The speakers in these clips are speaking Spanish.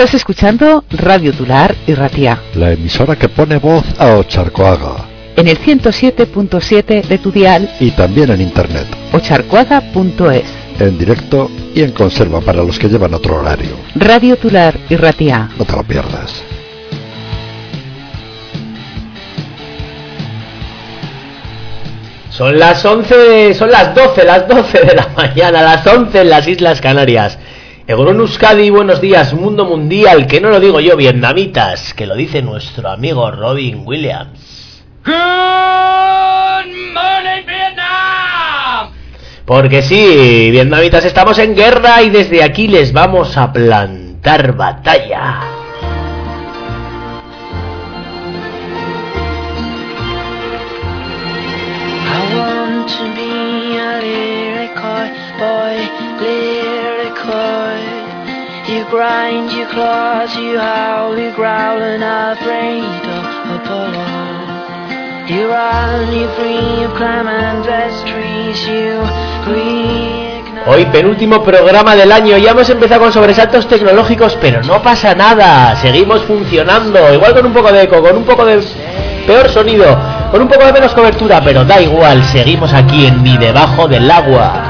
Estás escuchando Radio Tular y Ratia. La emisora que pone voz a Ocharcoaga. En el 107.7 de tu dial. Y también en internet. Ocharcoaga.es. En directo y en conserva para los que llevan otro horario. Radio Tular y Ratia. No te lo pierdas. Son las 11, son las 12, las 12 de la mañana, las 11 en las Islas Canarias. Egoron Euskadi, buenos días, mundo mundial, que no lo digo yo, vietnamitas, que lo dice nuestro amigo Robin Williams. Good morning, Vietnam. Porque sí, vietnamitas, estamos en guerra y desde aquí les vamos a plantar batalla. Hoy penúltimo programa del año, ya hemos empezado con sobresaltos tecnológicos, pero no pasa nada, seguimos funcionando, igual con un poco de eco, con un poco de peor sonido, con un poco de menos cobertura, pero da igual, seguimos aquí en ni debajo del agua.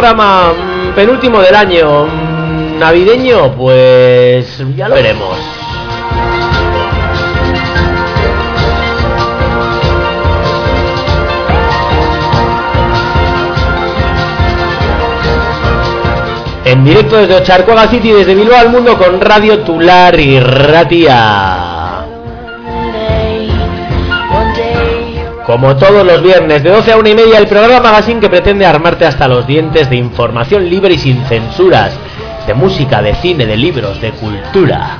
Programa mm, penúltimo del año, navideño, pues ya lo veremos. En directo desde Ocharcoaga City, desde Bilbao al mundo con Radio Tular y Ratia. Como todos los viernes, de 12 a 1 y media, el programa Magazine que pretende armarte hasta los dientes de información libre y sin censuras, de música, de cine, de libros, de cultura.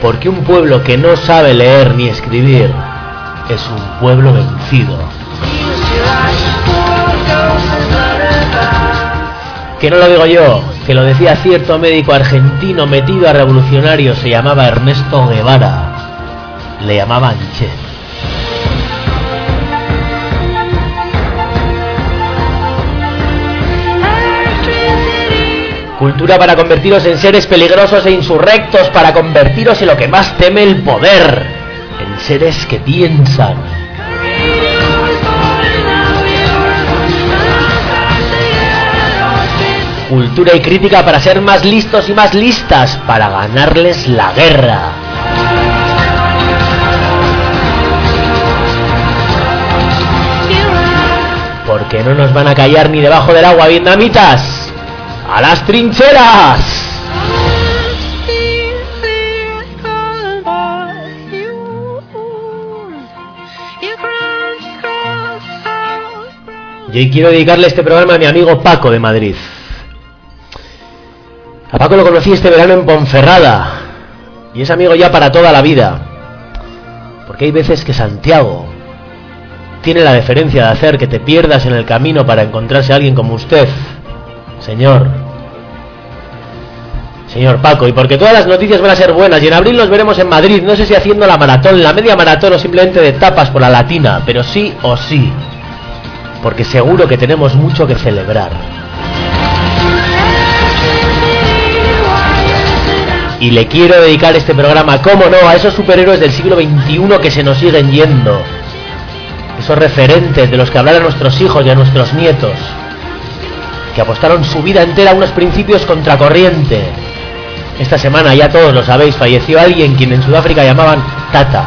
Porque un pueblo que no sabe leer ni escribir es un pueblo vencido. Que no lo digo yo, que lo decía cierto médico argentino metido a revolucionario, se llamaba Ernesto Guevara. Le llamaban Che. Cultura para convertiros en seres peligrosos e insurrectos, para convertiros en lo que más teme el poder, en seres que piensan. Cultura y crítica para ser más listos y más listas, para ganarles la guerra. Porque no nos van a callar ni debajo del agua, vietnamitas. ¡A las trincheras! Y quiero dedicarle este programa a mi amigo Paco de Madrid. A Paco lo conocí este verano en Ponferrada. Y es amigo ya para toda la vida. Porque hay veces que Santiago tiene la deferencia de hacer que te pierdas en el camino para encontrarse a alguien como usted. Señor. Señor Paco, y porque todas las noticias van a ser buenas, y en abril nos veremos en Madrid, no sé si haciendo la maratón, la media maratón o simplemente de tapas por la latina, pero sí o sí, porque seguro que tenemos mucho que celebrar. Y le quiero dedicar este programa, cómo no, a esos superhéroes del siglo XXI que se nos siguen yendo. Esos referentes de los que hablar a nuestros hijos y a nuestros nietos. Que apostaron su vida entera a unos principios contracorriente. Esta semana, ya todos lo sabéis, falleció alguien quien en Sudáfrica llamaban Tata,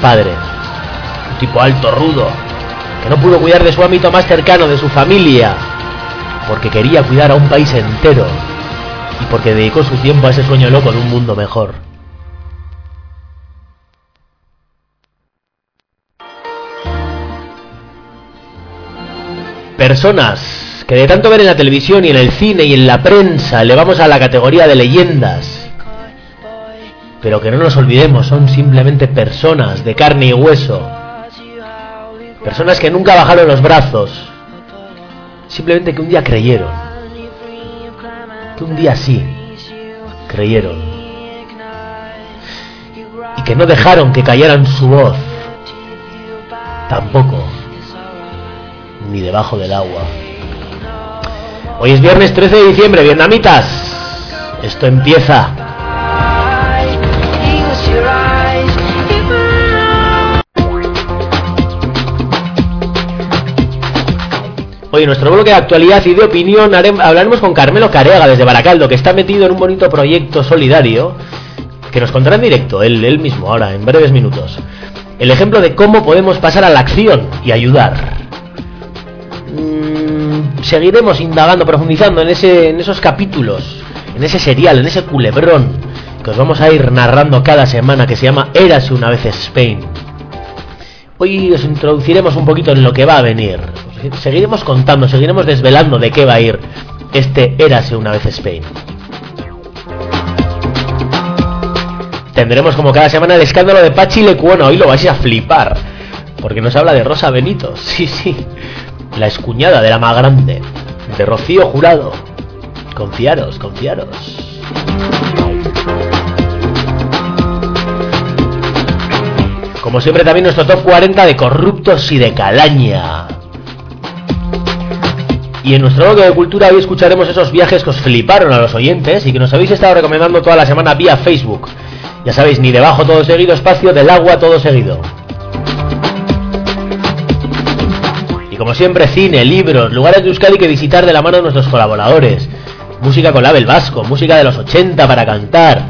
padre. Un tipo alto, rudo, que no pudo cuidar de su ámbito más cercano, de su familia, porque quería cuidar a un país entero y porque dedicó su tiempo a ese sueño loco de un mundo mejor. Personas que de tanto ver en la televisión y en el cine y en la prensa le vamos a la categoría de leyendas, pero que no nos olvidemos, son simplemente personas de carne y hueso, personas que nunca bajaron los brazos, simplemente que un día creyeron que un día sí creyeron y que no dejaron que callaran su voz, tampoco, ni debajo del agua. Hoy es viernes 13 de diciembre, vietnamitas. Esto empieza. Hoy en nuestro bloque de actualidad y de opinión hablaremos con Carmelo Carega desde Baracaldo, que está metido en un bonito proyecto solidario que nos contará en directo, él, mismo, ahora, en breves minutos. El ejemplo de cómo podemos pasar a la acción y ayudar. Mm, seguiremos indagando, profundizando en esos capítulos, en ese serial, en ese culebrón que os vamos a ir narrando cada semana que se llama Érase una vez Spain. Hoy os introduciremos un poquito en lo que va a venir. Seguiremos contando, seguiremos desvelando de qué va a ir este Érase una vez Spain. Tendremos como cada semana el escándalo de Pachi Lecuona. Hoy lo vais a flipar. Porque nos habla de Rosa Benito. Sí, sí. La escuñada de la más grande. De Rocío Jurado. Confiaros, confiaros. Como siempre también nuestro top 40 de corruptos y de calaña. Y en nuestro blog de cultura hoy escucharemos esos viajes que os fliparon a los oyentes y que nos habéis estado recomendando toda la semana vía Facebook. Ya sabéis, ni debajo todo seguido, espacio del agua todo seguido. Y como siempre, cine, libros, lugares de Euskadi que visitar de la mano de nuestros colaboradores. Música con Label Vasco, música de los 80 para cantar,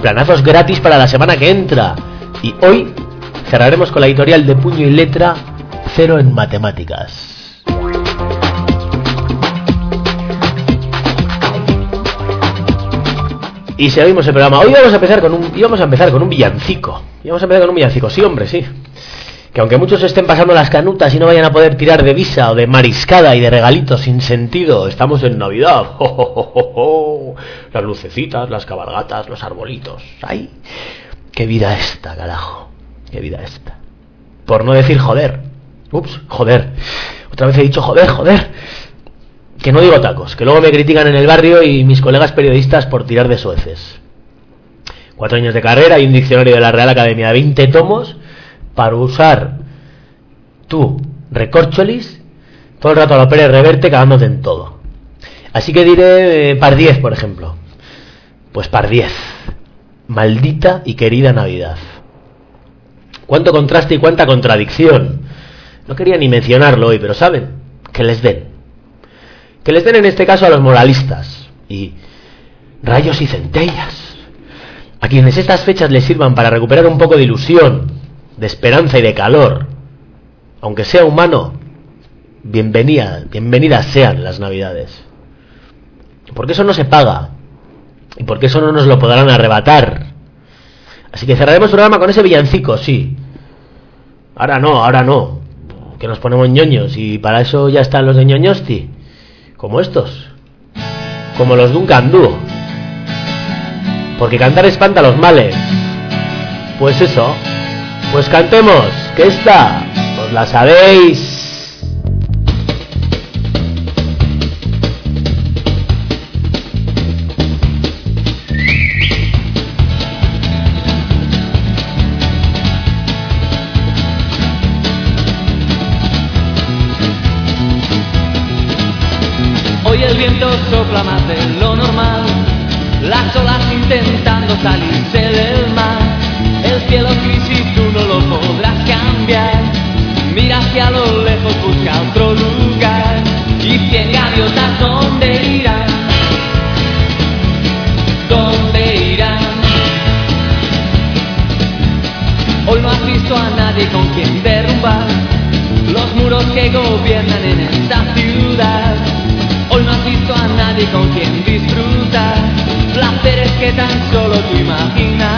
planazos gratis para la semana que entra. Y hoy cerraremos con la editorial de puño y letra Cero en Matemáticas. Y seguimos el programa. Hoy vamos a empezar con un, íbamos a empezar con un villancico. Íbamos a empezar con un villancico, sí, hombre, sí. Que aunque muchos estén pasando las canutas y no vayan a poder tirar de visa o de mariscada y de regalitos sin sentido, estamos en Navidad. Las lucecitas, las cabalgatas, los arbolitos. ¡Ay! ¡Qué vida esta, carajo! Qué vida esta. Por no decir joder. Ups, joder. Otra vez he dicho joder, joder. Que no digo tacos, que luego me critican en el barrio y mis colegas periodistas por tirar de sueces. Cuatro años de carrera y un diccionario de la Real Academia de 20 tomos para usar tú, recorcholis, todo el rato a la Pérez Reverte cagándote en todo. Así que diré eh, par 10, por ejemplo. Pues par 10. Maldita y querida Navidad. Cuánto contraste y cuánta contradicción. No quería ni mencionarlo hoy, pero saben, que les den. Que les den en este caso a los moralistas. Y rayos y centellas. A quienes estas fechas les sirvan para recuperar un poco de ilusión, de esperanza y de calor. Aunque sea humano, bienvenida, bienvenidas sean las navidades. Porque eso no se paga. Y porque eso no nos lo podrán arrebatar. Así que cerraremos el programa con ese villancico, sí. Ahora no, ahora no. Que nos ponemos ñoños y para eso ya están los de ñoñosti. Como estos. Como los de un candú. Porque cantar espanta los males. Pues eso. Pues cantemos. Que esta. Os la sabéis. Salirse del solo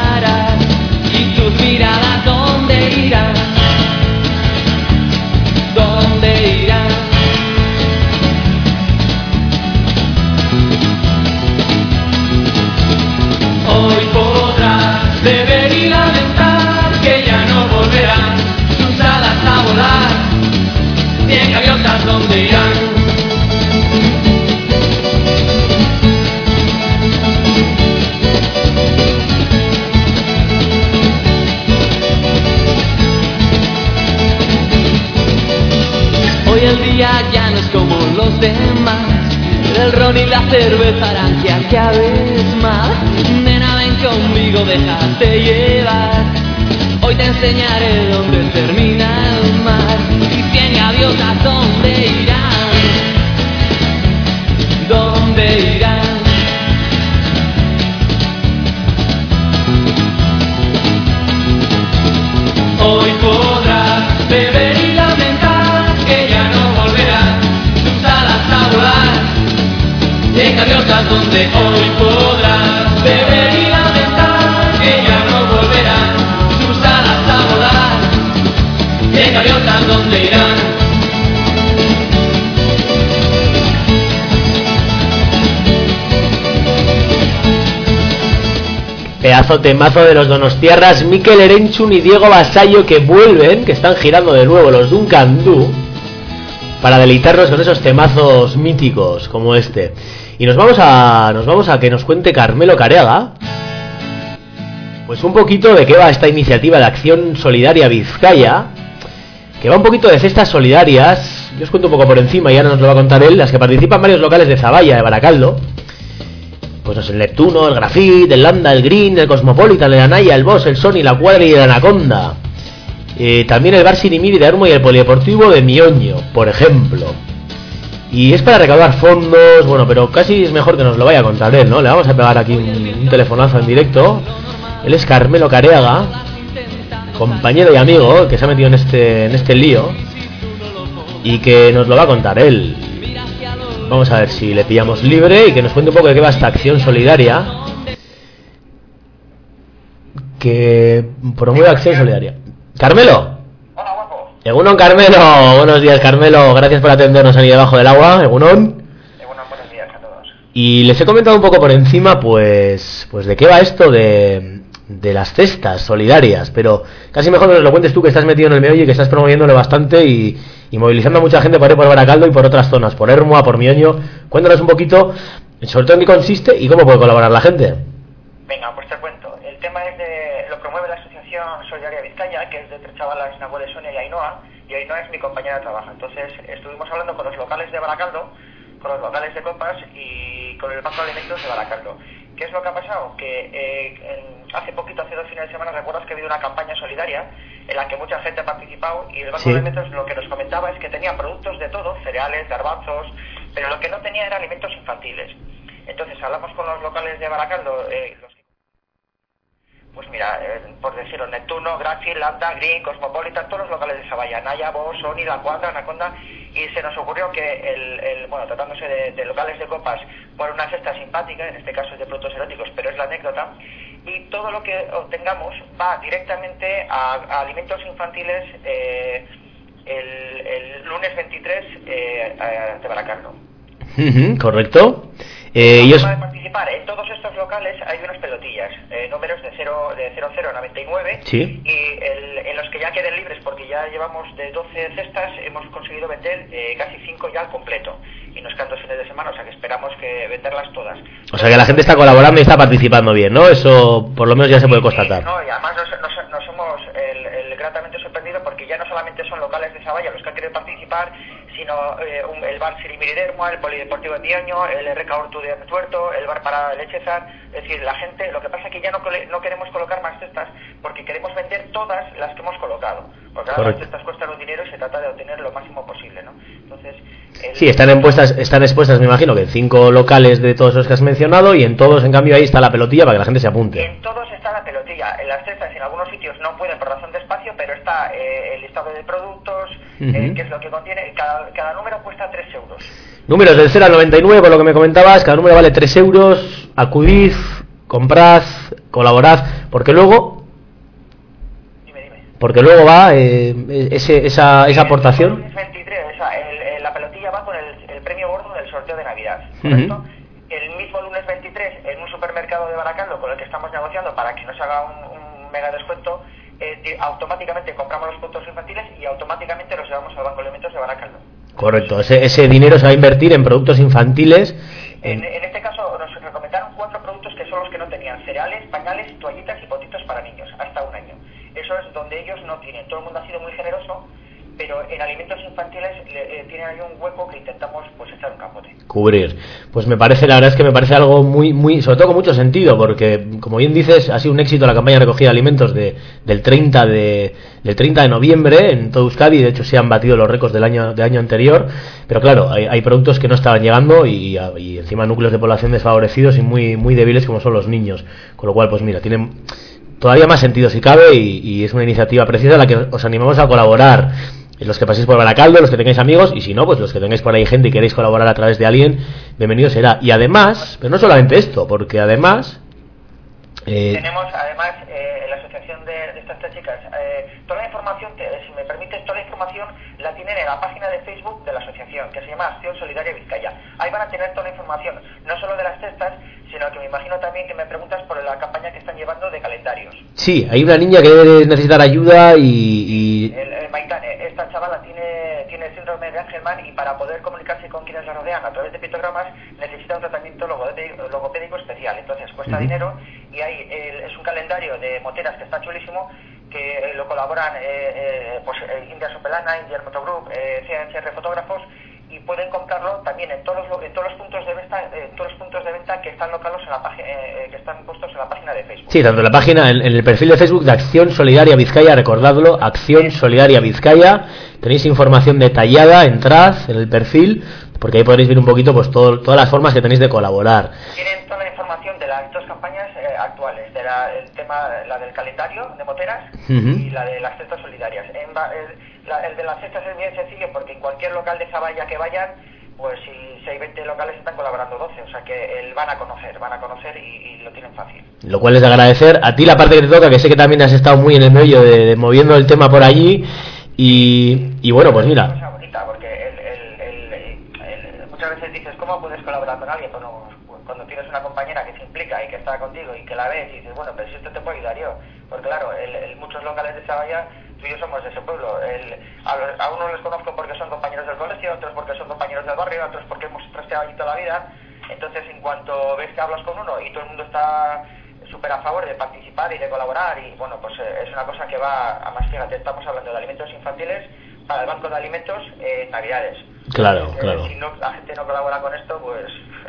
Ron y la cerveza harán que acabes más. Nena, ven conmigo, déjate llevar. Hoy te enseñaré dónde termina Pedazo temazo de los Donostierras, Miquel Erenchun y Diego Basayo que vuelven, que están girando de nuevo los Duncan Du, para deleitarnos con esos temazos míticos como este. Y nos vamos a, nos vamos a que nos cuente Carmelo Careaga, pues un poquito de qué va esta iniciativa de acción solidaria Vizcaya, que va un poquito de cestas solidarias. Yo os cuento un poco por encima y ahora nos lo va a contar él, las que participan varios locales de Zaballa, de Baracaldo pues sé, el Neptuno, el Grafit, el Landa, el Green, el Cosmopolitan, el Anaya, el Boss, el Sony, la Cuadra y el Anaconda. Eh, también el Bar Sinimiri de Armo y el Polideportivo de Mioño, por ejemplo. Y es para recaudar fondos, bueno, pero casi es mejor que nos lo vaya a contar él, ¿no? Le vamos a pegar aquí un, un telefonazo en directo. Él es Carmelo Careaga, compañero y amigo que se ha metido en este, en este lío y que nos lo va a contar él. Vamos a ver si le pillamos libre y que nos cuente un poco de qué va esta acción solidaria. Que promueve acción solidaria. Carmelo. Hola, guapo. Egunon Carmelo. Buenos días Carmelo. Gracias por atendernos ahí debajo del agua. Egunon. Bueno, buenos días a todos. Y les he comentado un poco por encima, pues, pues de qué va esto de, de las cestas solidarias. Pero casi mejor nos lo cuentes tú que estás metido en el meollo y que estás promoviéndolo bastante y, movilizando a mucha gente por ir por Baracaldo y por otras zonas, por Hermoa, por Mioño. Cuéntanos un poquito, sobre todo en qué consiste y cómo puede colaborar la gente. Venga, pues te cuento. El tema es de. Lo promueve la Asociación Solidaria Vizcaya, que es de tres chavalas, Nahuel, Sonia y Ainhoa. Y Ainhoa es mi compañera de trabajo. Entonces, estuvimos hablando con los locales de Baracaldo, con los locales de Copas y con el Banco de Alimentos de Baracaldo. ¿Qué es lo que ha pasado? Que eh, en- hace poquito, hace dos fines de semana, recuerdas que ha habido una campaña solidaria en la que mucha gente ha participado y el Banco Sí. de Alimentos lo que nos comentaba es que tenía productos de todo, cereales, garbanzos, pero lo que no tenía era alimentos infantiles. Entonces hablamos con los locales de Baracaldo, eh, los pues mira, eh, por decirlo, Neptuno, Graci, Lambda, Green, Cosmopolitan, todos los locales de Sabaya, Naya, Bosch, Sony, La Cuadra, Anaconda, y se nos ocurrió que, el, el- bueno, tratándose de, locales de copas, por una cesta simpática, en este caso es de productos eróticos, pero es la anécdota, y todo lo que obtengamos va directamente a, alimentos infantiles eh, el, lunes 23 eh, a- de Baracaldo. Ujú, Correcto. Eh, y La os... forma de participar en todos estos locales hay unas pelotillas, eh, números de 0, de 00 a 99 Sí. y el- en los que ya queden libres porque ya llevamos de 12 cestas hemos conseguido vender eh, casi 5 ya al completo y nos quedan dos fines de semana, o sea que esperamos que venderlas todas. O sea que la gente está colaborando y está participando bien, ¿no? Eso por lo menos ya se puede constatar. No, y además nos, nos- nos hemos el, el gratamente sorprendido porque ya no solamente solamente son locales de Sabaya los que han querido participar, sino eh, un- el bar Sirimiridermo, el Polideportivo de Mioño, el RK Hortu de Tuerto, el bar para Lechezar. Es decir, la gente, lo que pasa es que ya no, no queremos colocar más cestas porque queremos vender todas las que hemos colocado. Porque ahora las cestas cuestan un dinero y se trata de obtener lo máximo posible, ¿no? Entonces, el- Sí, están expuestas, están expuestas, me imagino, que en cinco locales de todos los que has mencionado y en todos, en cambio, ahí está la pelotilla para que la gente se apunte. En todos está la pelotilla. En las cestas, en algunos sitios no pueden por razón de espacio, pero está eh, el listado de productos, eh, Ujú. qué es lo que contiene. Cada, cada número cuesta 3 euros. Números del 0 al 99, por lo que me comentabas, cada número vale 3 euros. Acudid, comprad, colaborad, porque luego. Porque luego va eh, ese, esa, esa aportación. El 23, o sea, el- el- la pelotilla va con el, el premio gordo del sorteo de Navidad. Ujú. El mismo lunes 23, en un supermercado de Baracaldo con el que estamos negociando para que nos haga un, un mega descuento, eh, automáticamente compramos los productos infantiles y automáticamente los llevamos al Banco de Alimentos de Baracaldo. Correcto, ese, ese dinero se va a invertir en productos infantiles. En, en este caso nos recomendaron cuatro productos que son los que no tenían cereales, pañales, toallitas y potitos para niños, hasta un año. Eso es donde ellos no tienen. Todo el mundo ha sido muy generoso, pero en alimentos infantiles le- eh, tienen ahí un hueco que intentamos pues echar un capote. cubrir. Pues me parece, la verdad es que me parece algo muy, muy, sobre todo con mucho sentido, porque como bien dices, ha sido un éxito la campaña de recogida de alimentos de, del 30 de, del 30 de noviembre en todo Euskadi, de hecho se han batido los récords del año, del año anterior, pero claro, hay, hay productos que no estaban llegando y, y encima núcleos de población desfavorecidos y muy, muy débiles como son los niños, con lo cual, pues mira, tienen todavía más sentido si cabe y, y es una iniciativa precisa a la que os animamos a colaborar. Los que paséis por Baracaldo, los que tengáis amigos, y si no, pues los que tengáis por ahí gente y queréis colaborar a través de alguien, bienvenido será. Y además, pero no solamente esto, porque además, eh, Tenemos además eh, la asociación de, estas tres chicas, eh, toda la información, que, si me permites, toda la información la tienen en la página de Facebook de la asociación, que se llama Acción Solidaria Vizcaya. Ahí van a tener toda la información, no solo de las cestas, sino que me imagino también que me preguntas por la campaña que están llevando de calendarios. sí, hay una niña que debe necesitar ayuda y, y- El, el Maitane, esta chavala tiene, tiene síndrome de Angelman y para poder comunicarse con quienes la rodean a través de pictogramas necesita un tratamiento logopédico, logopédico especial. Entonces cuesta dinero y hay, el- es un calendario de moteras que está chulísimo que eh, lo colaboran eh, eh, pues, eh, India Sopelana, India Motogroup, CNCR Fotógrafos y pueden comprarlo también en todos los, en todos los puntos de venta en todos los puntos de venta que están localizados en la página que están puestos en la página de Facebook. sí, tanto en la página, en, en el perfil de Facebook de Acción Solidaria Vizcaya, recordadlo, Acción Solidaria Vizcaya, tenéis información detallada, entrad en el perfil, porque ahí podréis ver un poquito pues todo, todas las formas que tenéis de colaborar. Tienen toda la información de las dos campañas eh, actuales, de la, el tema, la del calendario de moteras y la de las cestas solidarias. En el, la- el de las cestas es bien sencillo porque en cualquier local de Zaballa que vayan, pues si, si hay 20 locales están colaborando 12, o sea que el, van a conocer, van a conocer y, y lo tienen fácil. Lo cual es de agradecer. A ti la parte que te toca, que sé que también has estado muy en el medio de, de moviendo el tema por allí. Y, y bueno, pues mira, cosa bonita porque el- el- el- el- muchas veces dices, ¿cómo puedes colaborar con alguien? Pues, cuando tienes una compañera que se implica y que está contigo y que la ves y dices, bueno, pero si esto te puedo ayudar yo. Porque claro, el- muchos locales de Sabaya, tú y yo somos de ese pueblo. El- a, los- a unos les conozco porque son compañeros del colegio, otros porque son compañeros del barrio, otros porque hemos trasteado allí toda la vida. Entonces, en cuanto ves que hablas con uno y todo el mundo está súper a favor de participar y de colaborar y bueno, pues eh, es una cosa que va, a más fíjate, estamos hablando de alimentos infantiles para el Banco de Alimentos eh, Navidades. Claro, Eh, claro. Si no, la gente no colabora con esto, pues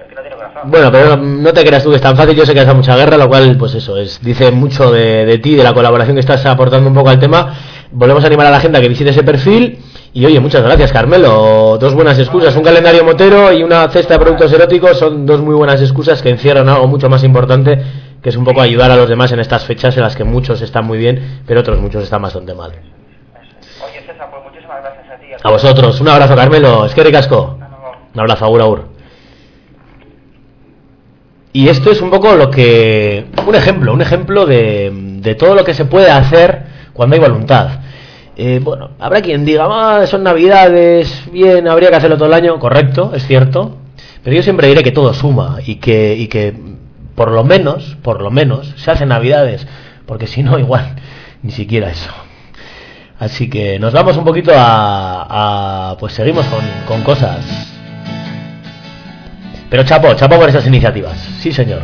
que no tiene corazón. Bueno, pero no te creas tú que es tan fácil, yo sé que has dado mucha guerra, lo cual, pues eso, es dice mucho de, de ti, de la colaboración que estás aportando un poco al tema. Volvemos a animar a la gente a que visite ese perfil. Y oye, muchas gracias, Carmelo. Dos buenas excusas, un calendario motero y una cesta de productos eróticos son dos muy buenas excusas que encierran algo mucho más importante, que es un poco ayudar a los demás en estas fechas en las que muchos están muy bien, pero otros muchos están bastante mal. Oye, César, pues muchísimas gracias a ti. A vosotros, un abrazo, Carmelo. Es que ricasco. Un abrazo, agur, agur. Y esto es un poco lo que. Un ejemplo, un ejemplo de, de todo lo que se puede hacer cuando hay voluntad. Eh, bueno, habrá quien diga, ah, son navidades, bien, habría que hacerlo todo el año. Correcto, es cierto. Pero yo siempre diré que todo suma y que, y que por lo menos, por lo menos, se hacen navidades. Porque si no, igual, ni siquiera eso. Así que nos vamos un poquito a. a- pues seguimos con, cosas. Pero chapo, chapo por esas iniciativas. Sí, señor.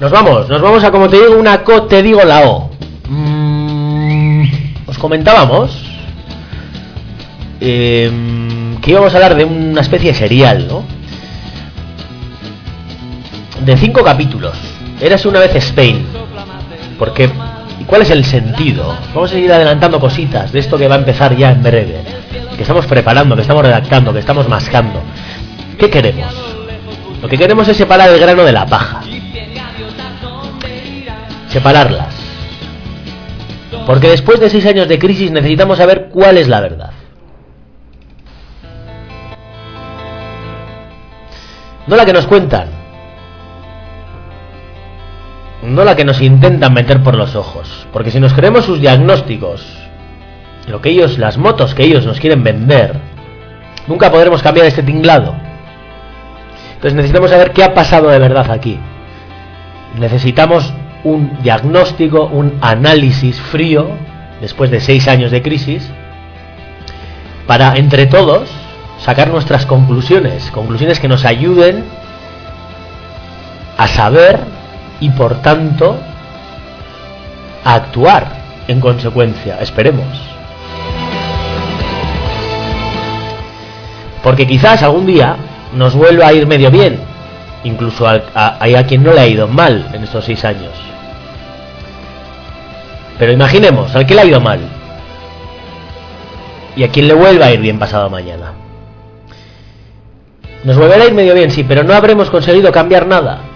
Nos vamos, nos vamos a como te digo una co, te digo la O. Mm, os comentábamos em, que íbamos a hablar de una especie de serial, ¿no? De cinco capítulos. Eras una vez Spain. Porque, ¿y cuál es el sentido? Vamos a seguir adelantando cositas de esto que va a empezar ya en breve. Que estamos preparando, que estamos redactando, que estamos mascando. ¿Qué queremos? Lo que queremos es separar el grano de la paja. Separarlas. Porque después de seis años de crisis necesitamos saber cuál es la verdad. No la que nos cuentan. No la que nos intentan meter por los ojos. Porque si nos creemos sus diagnósticos, lo que ellos, las motos que ellos nos quieren vender, nunca podremos cambiar este tinglado. Entonces necesitamos saber qué ha pasado de verdad aquí. Necesitamos un diagnóstico, un análisis frío, después de seis años de crisis, para entre todos sacar nuestras conclusiones, conclusiones que nos ayuden a saber y por tanto a actuar en consecuencia, esperemos. Porque quizás algún día nos vuelva a ir medio bien, incluso a, a, quien no le ha ido mal en estos seis años. Pero imaginemos, al que le ha ido mal. Y a quien le vuelva a ir bien pasado mañana. Nos volverá a ir medio bien, sí, pero no habremos conseguido cambiar nada.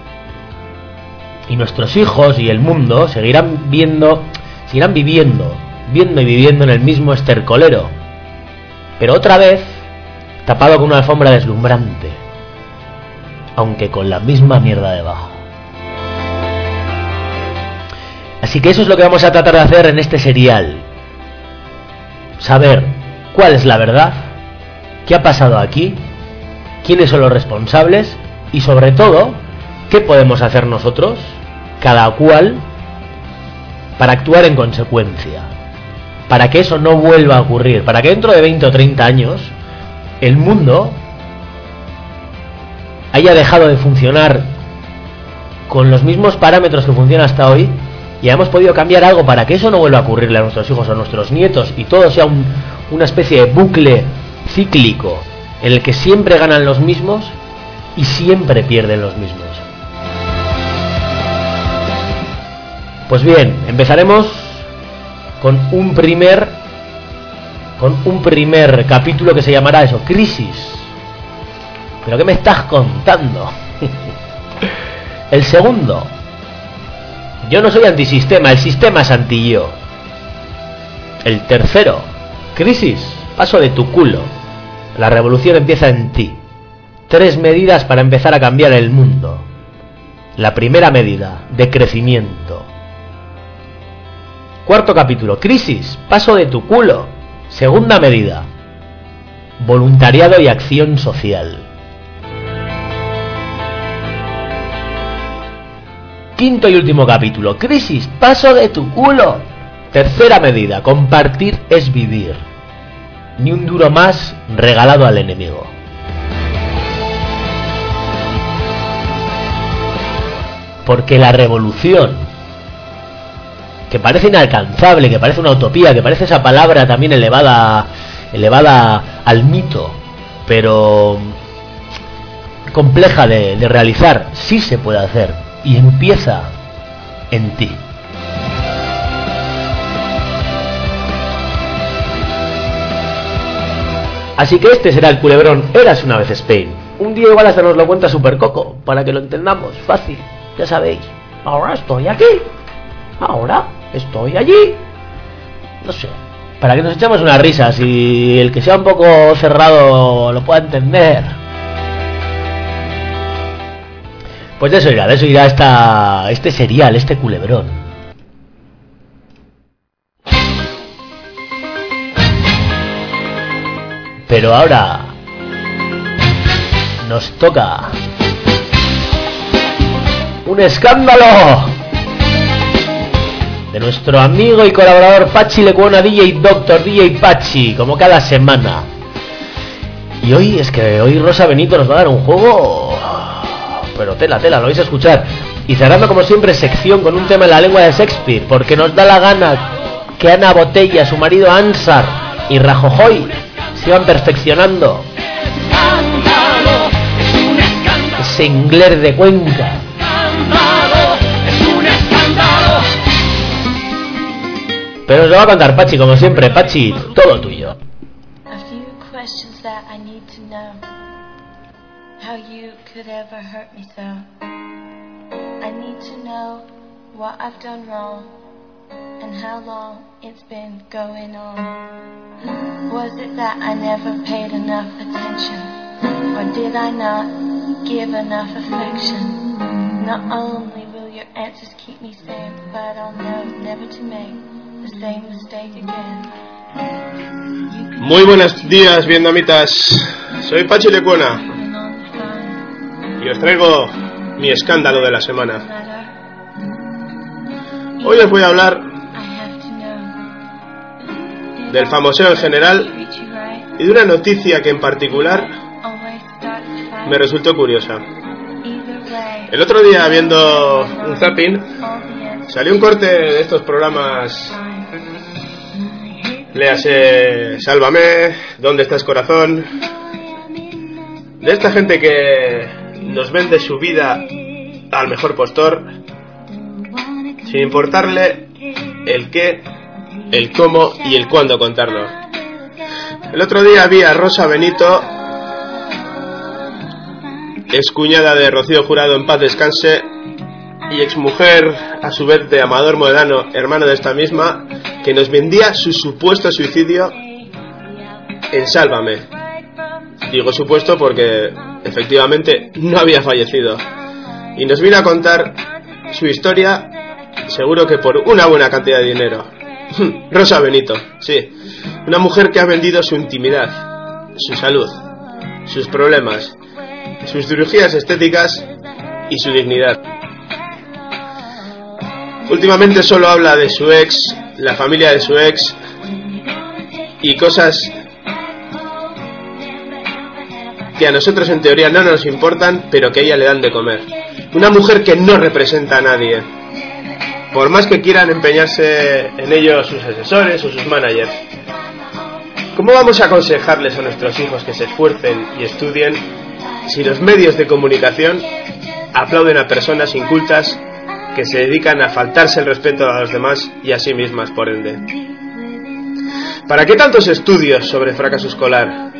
Y nuestros hijos y el mundo seguirán viendo, seguirán viviendo, viendo y viviendo en el mismo estercolero. Pero otra vez, tapado con una alfombra deslumbrante. Aunque con la misma mierda debajo. Así que eso es lo que vamos a tratar de hacer en este serial. Saber cuál es la verdad, qué ha pasado aquí, quiénes son los responsables y sobre todo, qué podemos hacer nosotros, cada cual, para actuar en consecuencia. Para que eso no vuelva a ocurrir, para que dentro de 20 o 30 años el mundo haya dejado de funcionar con los mismos parámetros que funciona hasta hoy y hemos podido cambiar algo para que eso no vuelva a ocurrirle a nuestros hijos o a nuestros nietos y todo sea un, una especie de bucle cíclico en el que siempre ganan los mismos y siempre pierden los mismos. Pues bien, empezaremos con un primer con un primer capítulo que se llamará eso, crisis. ¿Pero qué me estás contando? El segundo, yo no soy antisistema, el sistema es anti yo. El tercero, crisis, paso de tu culo. La revolución empieza en ti. Tres medidas para empezar a cambiar el mundo. La primera medida, de crecimiento. Cuarto capítulo, crisis, paso de tu culo. Segunda medida, voluntariado y acción social. Quinto y último capítulo, crisis, paso de tu culo. Tercera medida, compartir es vivir. Ni un duro más regalado al enemigo. Porque la revolución, que parece inalcanzable, que parece una utopía, que parece esa palabra también elevada, elevada al mito, pero compleja de, realizar, sí se puede hacer y empieza en ti. Así que este será el culebrón Eras una vez Spain. Un día igual hasta nos lo cuenta Super Coco, para que lo entendamos, fácil, ya sabéis. Ahora estoy aquí, ahora estoy allí. No sé, para que nos echemos unas risas y el que sea un poco cerrado lo pueda entender. Pues de eso irá, de eso irá esta, este serial, este culebrón. Pero ahora nos toca un escándalo de nuestro amigo y colaborador Pachi Lecuona DJ Doctor DJ Pachi, como cada semana. Y hoy es que hoy Rosa Benito nos va a dar un juego pero tela, tela, lo vais a escuchar. Y cerrando como siempre sección con un tema en la lengua de Shakespeare, porque nos da la gana que Ana Botella, su marido Ansar y Rajojoy sigan perfeccionando ese inglés de Cuenca. Pero lo va a contar Pachi como siempre, Pachi, todo tuyo. A few questions that I need to know. How you could ever hurt me so. I need to know what I've done wrong and how long it's been going on. Was it that I never paid enough attention? Or did I not give enough affection? Not only will your answers keep me safe, but I'll know never to make Muy buenos días, vietnamitas. Soy Pachi Lecuona y os traigo mi escándalo de la semana. Hoy os voy a hablar del famoseo en general y de una noticia que en particular me resultó curiosa. El otro día viendo un zapping salió un corte de estos programas Léase Sálvame, ¿Dónde estás corazón? De esta gente que nos vende su vida al mejor postor sin importarle el qué, el cómo y el cuándo contarlo. El otro día vi a Rosa Benito, ex cuñada de Rocío Jurado en paz descanse y exmujer a su vez de Amador Modano, hermano de esta misma, que nos vendía su supuesto suicidio en Sálvame. Digo supuesto porque efectivamente no había fallecido. Y nos vino a contar su historia, seguro que por una buena cantidad de dinero. Rosa Benito, sí. Una mujer que ha vendido su intimidad, su salud, sus problemas, sus cirugías estéticas y su dignidad. Últimamente solo habla de su ex, la familia de su ex y cosas que a nosotros en teoría no nos importan, pero que a ella le dan de comer. Una mujer que no representa a nadie. Por más que quieran empeñarse en ello sus asesores o sus managers. ¿Cómo vamos a aconsejarles a nuestros hijos que se esfuercen y estudien si los medios de comunicación aplauden a personas incultas que se dedican a faltarse el respeto a los demás y a sí mismas, por ende. ¿Para qué tantos estudios sobre fracaso escolar?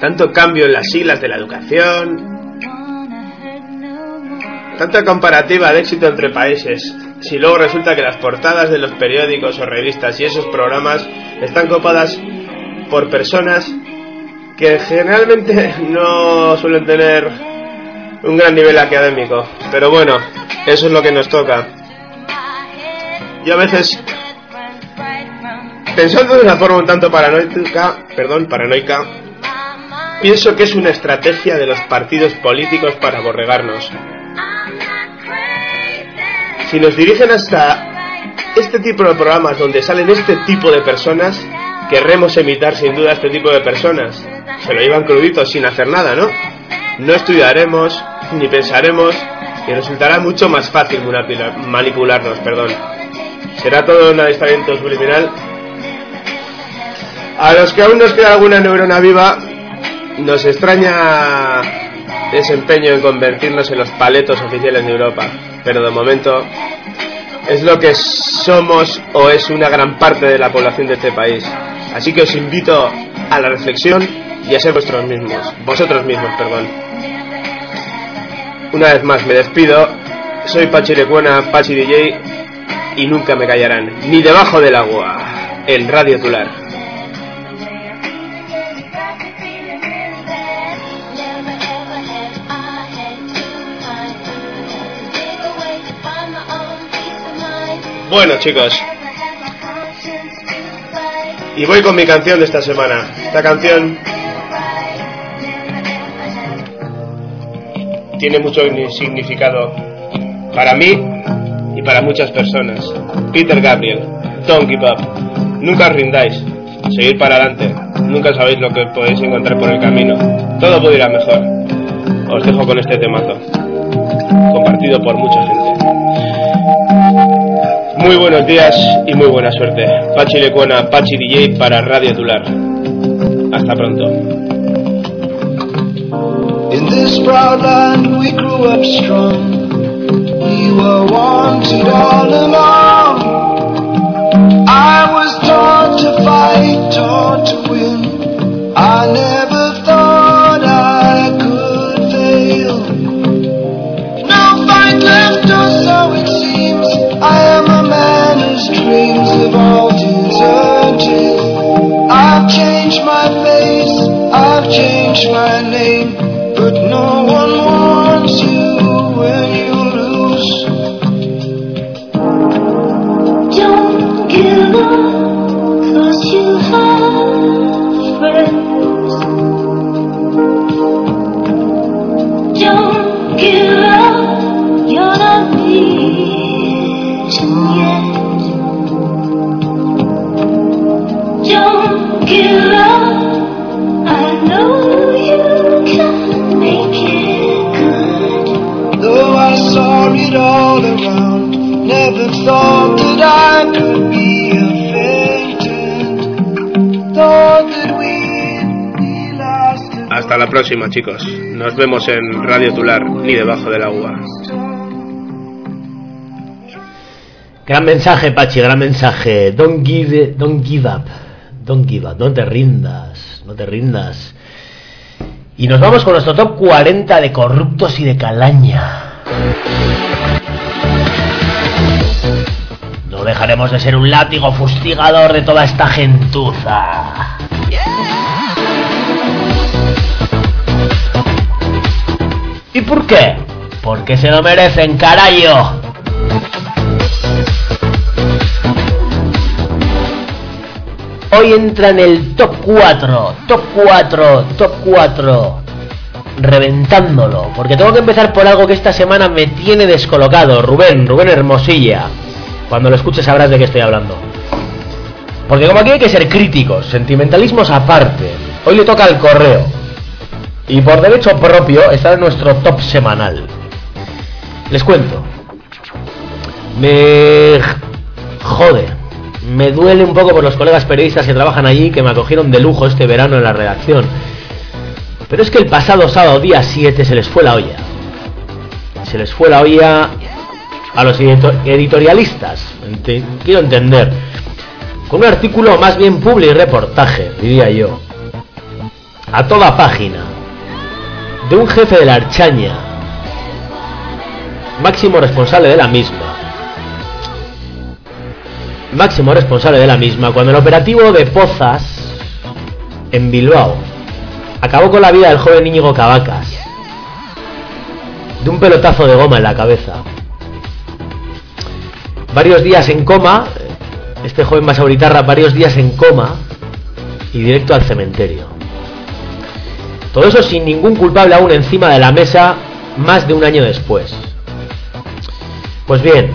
Tanto cambio en las siglas de la educación, tanta comparativa de éxito entre países, si luego resulta que las portadas de los periódicos o revistas y esos programas están copadas por personas que generalmente no suelen tener un gran nivel académico. Pero bueno, eso es lo que nos toca. Yo a veces, pensando de una forma un tanto paranoica, perdón, paranoica, pienso que es una estrategia de los partidos políticos para aborregarnos. Si nos dirigen hasta este tipo de programas donde salen este tipo de personas, querremos imitar sin duda a este tipo de personas. Se lo llevan cruditos sin hacer nada, ¿no? No estudiaremos, ni pensaremos, y resultará mucho más fácil manipularnos, perdón. Será todo un adiestramiento subliminal. A los que aún nos queda alguna neurona viva, nos extraña ese empeño en convertirnos en los paletos oficiales de Europa, pero de momento es lo que somos o es una gran parte de la población de este país. Así que os invito a la reflexión y a ser vuestros mismos, vosotros mismos, perdón. Una vez más me despido, soy Pachi Lecuona, Pachi DJ y nunca me callarán, ni debajo del agua, el Radio Tular. Bueno chicos, y voy con mi canción de esta semana. Esta canción tiene mucho significado para mí y para muchas personas. Peter Gabriel, Don't Give Up. Nunca rindáis. Seguir para adelante. Nunca sabéis lo que podéis encontrar por el camino. Todo puede ir a mejor. Os dejo con este temazo. Compartido por mucha gente. Muy buenos días y muy buena suerte. Pachi Lecuona, Pachi DJ para Radio Tular. Hasta pronto. In this proud land we grew up strong. We were wanted all la próxima, chicos. Nos vemos en Radio Tular, ni debajo del agua. Gran mensaje, Pachi, gran mensaje. Don't give, don't give up. Don't give up. No te rindas. No te rindas. Y nos vamos con nuestro top 40 de corruptos y de calaña. No dejaremos de ser un látigo fustigador de toda esta gentuza. ¿Y por qué? Porque se lo merecen, carayo. Hoy entra en el top 4, top 4, top 4, reventándolo, porque tengo que empezar por algo que esta semana me tiene descolocado, Rubén, Rubén Hermosilla. Cuando lo escuches sabrás de qué estoy hablando. Porque como aquí hay que ser críticos, sentimentalismos aparte, hoy le toca al correo. Y por derecho propio está en nuestro top semanal. Les cuento. Me jode, me duele un poco por los colegas periodistas que trabajan allí que me acogieron de lujo este verano en la redacción. Pero es que el pasado sábado, día 7, se les fue la olla. Se les fue la olla a los edito- editorialistas. Quiero entender. Con un artículo más bien publi y reportaje, diría yo. A toda página. De un jefe de la Archaña. Máximo responsable de la misma máximo responsable de la misma, cuando el operativo de Pozas en Bilbao acabó con la vida del joven Íñigo Cavacas de un pelotazo de goma en la cabeza. Varios días en coma, este joven Basauritarra, varios días en coma y directo al cementerio. Todo eso sin ningún culpable aún encima de la mesa más de un año después. Pues bien,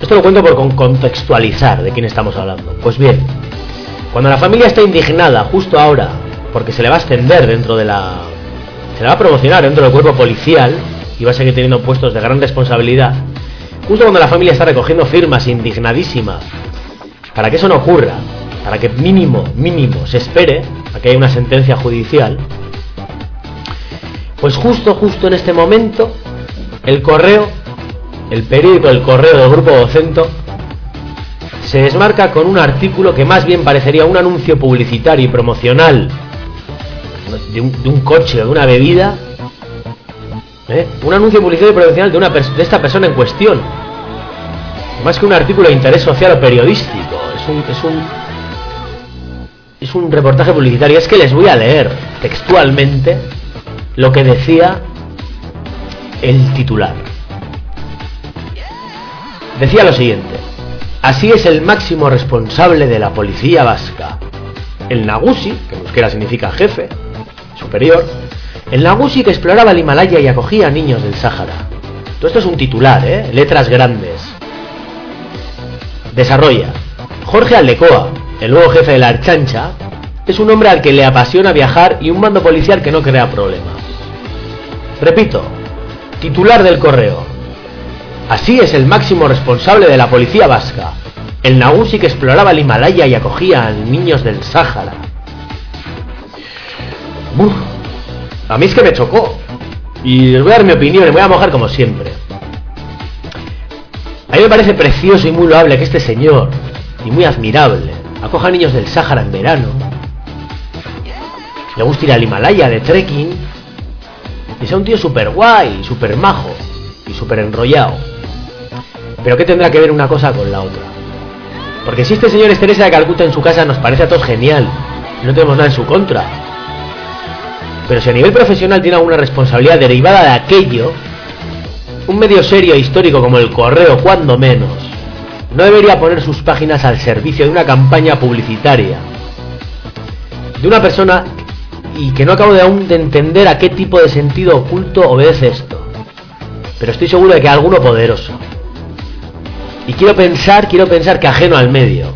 esto lo cuento por con- contextualizar de quién estamos hablando. Pues bien, cuando la familia está indignada justo ahora, porque se le va a extender dentro de la... se le va a promocionar dentro del cuerpo policial y va a seguir teniendo puestos de gran responsabilidad, justo cuando la familia está recogiendo firmas indignadísima para que eso no ocurra, para que mínimo, mínimo se espere a que haya una sentencia judicial, pues justo, justo en este momento, el correo el periódico El Correo del Grupo Docento se desmarca con un artículo que más bien parecería un anuncio publicitario y promocional de un, coche o de una bebida. ¿eh? Un anuncio publicitario y promocional de, una de esta persona en cuestión. Más que un artículo de interés social o periodístico. Es un, es un, es un reportaje publicitario. Es que les voy a leer textualmente lo que decía el titular. Decía lo siguiente. Así es el máximo responsable de la policía vasca. El Nagusi, que en euskera significa jefe, superior, el Nagusi que exploraba el Himalaya y acogía a niños del Sáhara. Todo esto es un titular, ¿eh? Letras grandes. Desarrolla. Jorge Aldecoa, el nuevo jefe de la Archancha, es un hombre al que le apasiona viajar y un mando policial que no crea problemas. Repito, titular del correo. Así es el máximo responsable de la policía vasca, el Nagusi que exploraba el Himalaya y acogía a niños del Sáhara. A mí es que me chocó. Y les voy a dar mi opinión, me voy a mojar como siempre. A mí me parece precioso y muy loable que este señor, y muy admirable, acoja a niños del Sáhara en verano. Le gusta ir al Himalaya de trekking. Y sea un tío súper guay, súper majo y súper enrollado. Pero ¿qué tendrá que ver una cosa con la otra? Porque si este señor es Teresa de Calcuta en su casa nos parece a todos genial. No tenemos nada en su contra. Pero si a nivel profesional tiene alguna responsabilidad derivada de aquello, un medio serio e histórico como el Correo, cuando menos, no debería poner sus páginas al servicio de una campaña publicitaria. De una persona y que no acabo de aún de entender a qué tipo de sentido oculto obedece esto. Pero estoy seguro de que alguno poderoso. Y quiero pensar, quiero pensar que ajeno al medio.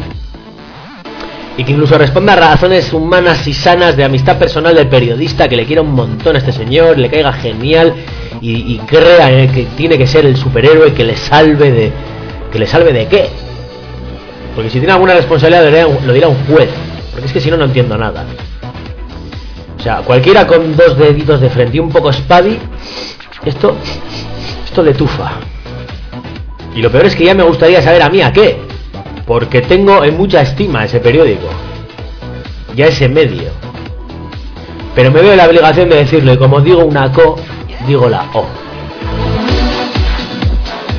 Y que incluso responda a razones humanas y sanas de amistad personal del periodista que le quiera un montón a este señor, le caiga genial y, y crea eh, que tiene que ser el superhéroe que le salve de. ¿Que le salve de qué? Porque si tiene alguna responsabilidad lo dirá un juez. Porque es que si no, no entiendo nada. O sea, cualquiera con dos deditos de frente y un poco spadi, esto, esto le tufa. Y lo peor es que ya me gustaría saber a mí a qué. Porque tengo en mucha estima ese periódico. Ya ese medio. Pero me veo la obligación de decirle, como digo una co, digo la o.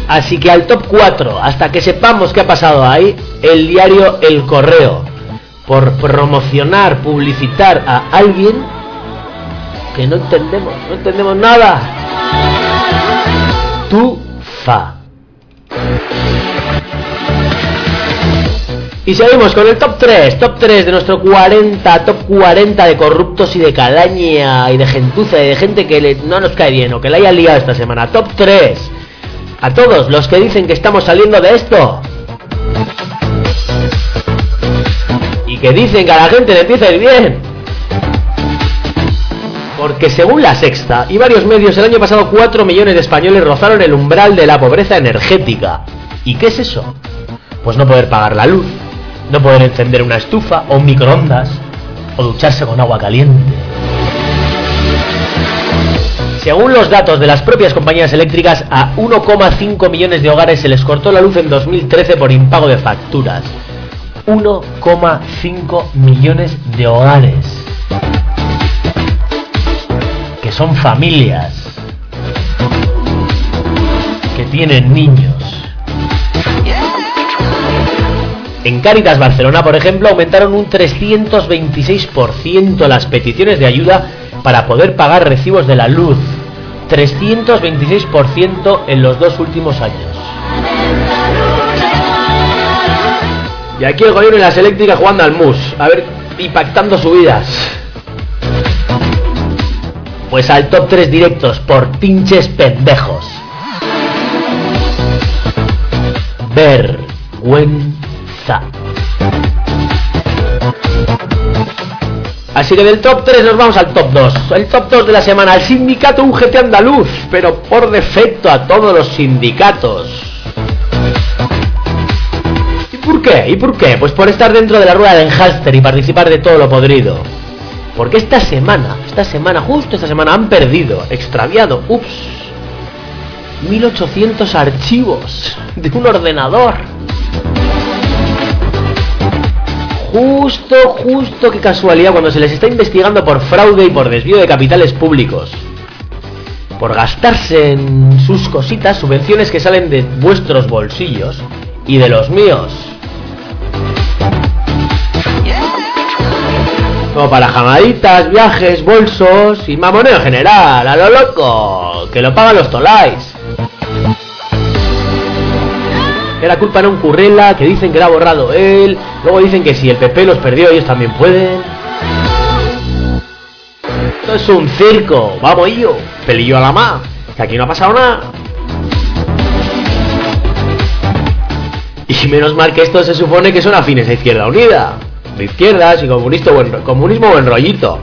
Así que al top 4, hasta que sepamos qué ha pasado ahí, el diario El Correo, por promocionar, publicitar a alguien que no entendemos, no entendemos nada. Tu fa. Y seguimos con el top 3, top 3 de nuestro 40, top 40 de corruptos y de calaña y de gentuza y de gente que no nos cae bien o que la haya liado esta semana. Top 3. A todos los que dicen que estamos saliendo de esto. Y que dicen que a la gente le empieza a ir bien. Porque según la sexta y varios medios, el año pasado 4 millones de españoles rozaron el umbral de la pobreza energética. ¿Y qué es eso? Pues no poder pagar la luz, no poder encender una estufa o un microondas, o ducharse con agua caliente. Según los datos de las propias compañías eléctricas, a 1,5 millones de hogares se les cortó la luz en 2013 por impago de facturas. 1,5 millones de hogares. Son familias. Que tienen niños. En Cáritas Barcelona, por ejemplo, aumentaron un 326% las peticiones de ayuda para poder pagar recibos de la luz. 326% en los dos últimos años. Y aquí el gobierno y las eléctricas jugando al mus, a ver, impactando subidas. Pues al top 3 directos por pinches pendejos. Vergüenza. Así que del top 3 nos vamos al top 2. El top 2 de la semana, el sindicato UGT andaluz, pero por defecto a todos los sindicatos. ¿Y por qué? ¿Y por qué? Pues por estar dentro de la rueda de Enhalster y participar de todo lo podrido. Porque esta semana, esta semana, justo esta semana, han perdido, extraviado, ups, 1800 archivos de un ordenador. Justo, justo, qué casualidad, cuando se les está investigando por fraude y por desvío de capitales públicos. Por gastarse en sus cositas subvenciones que salen de vuestros bolsillos y de los míos. Como para jamaditas, viajes, bolsos y mamoneo en general, a lo loco, que lo pagan los tolais. Era culpa de un currela que dicen que era borrado él, luego dicen que si el PP los perdió ellos también pueden. Esto es un circo, vamos yo, pelillo a la más, que aquí no ha pasado nada. Y menos mal que esto se supone que son afines a Izquierda Unida. De izquierdas y comunista, buen, comunismo buen rollito.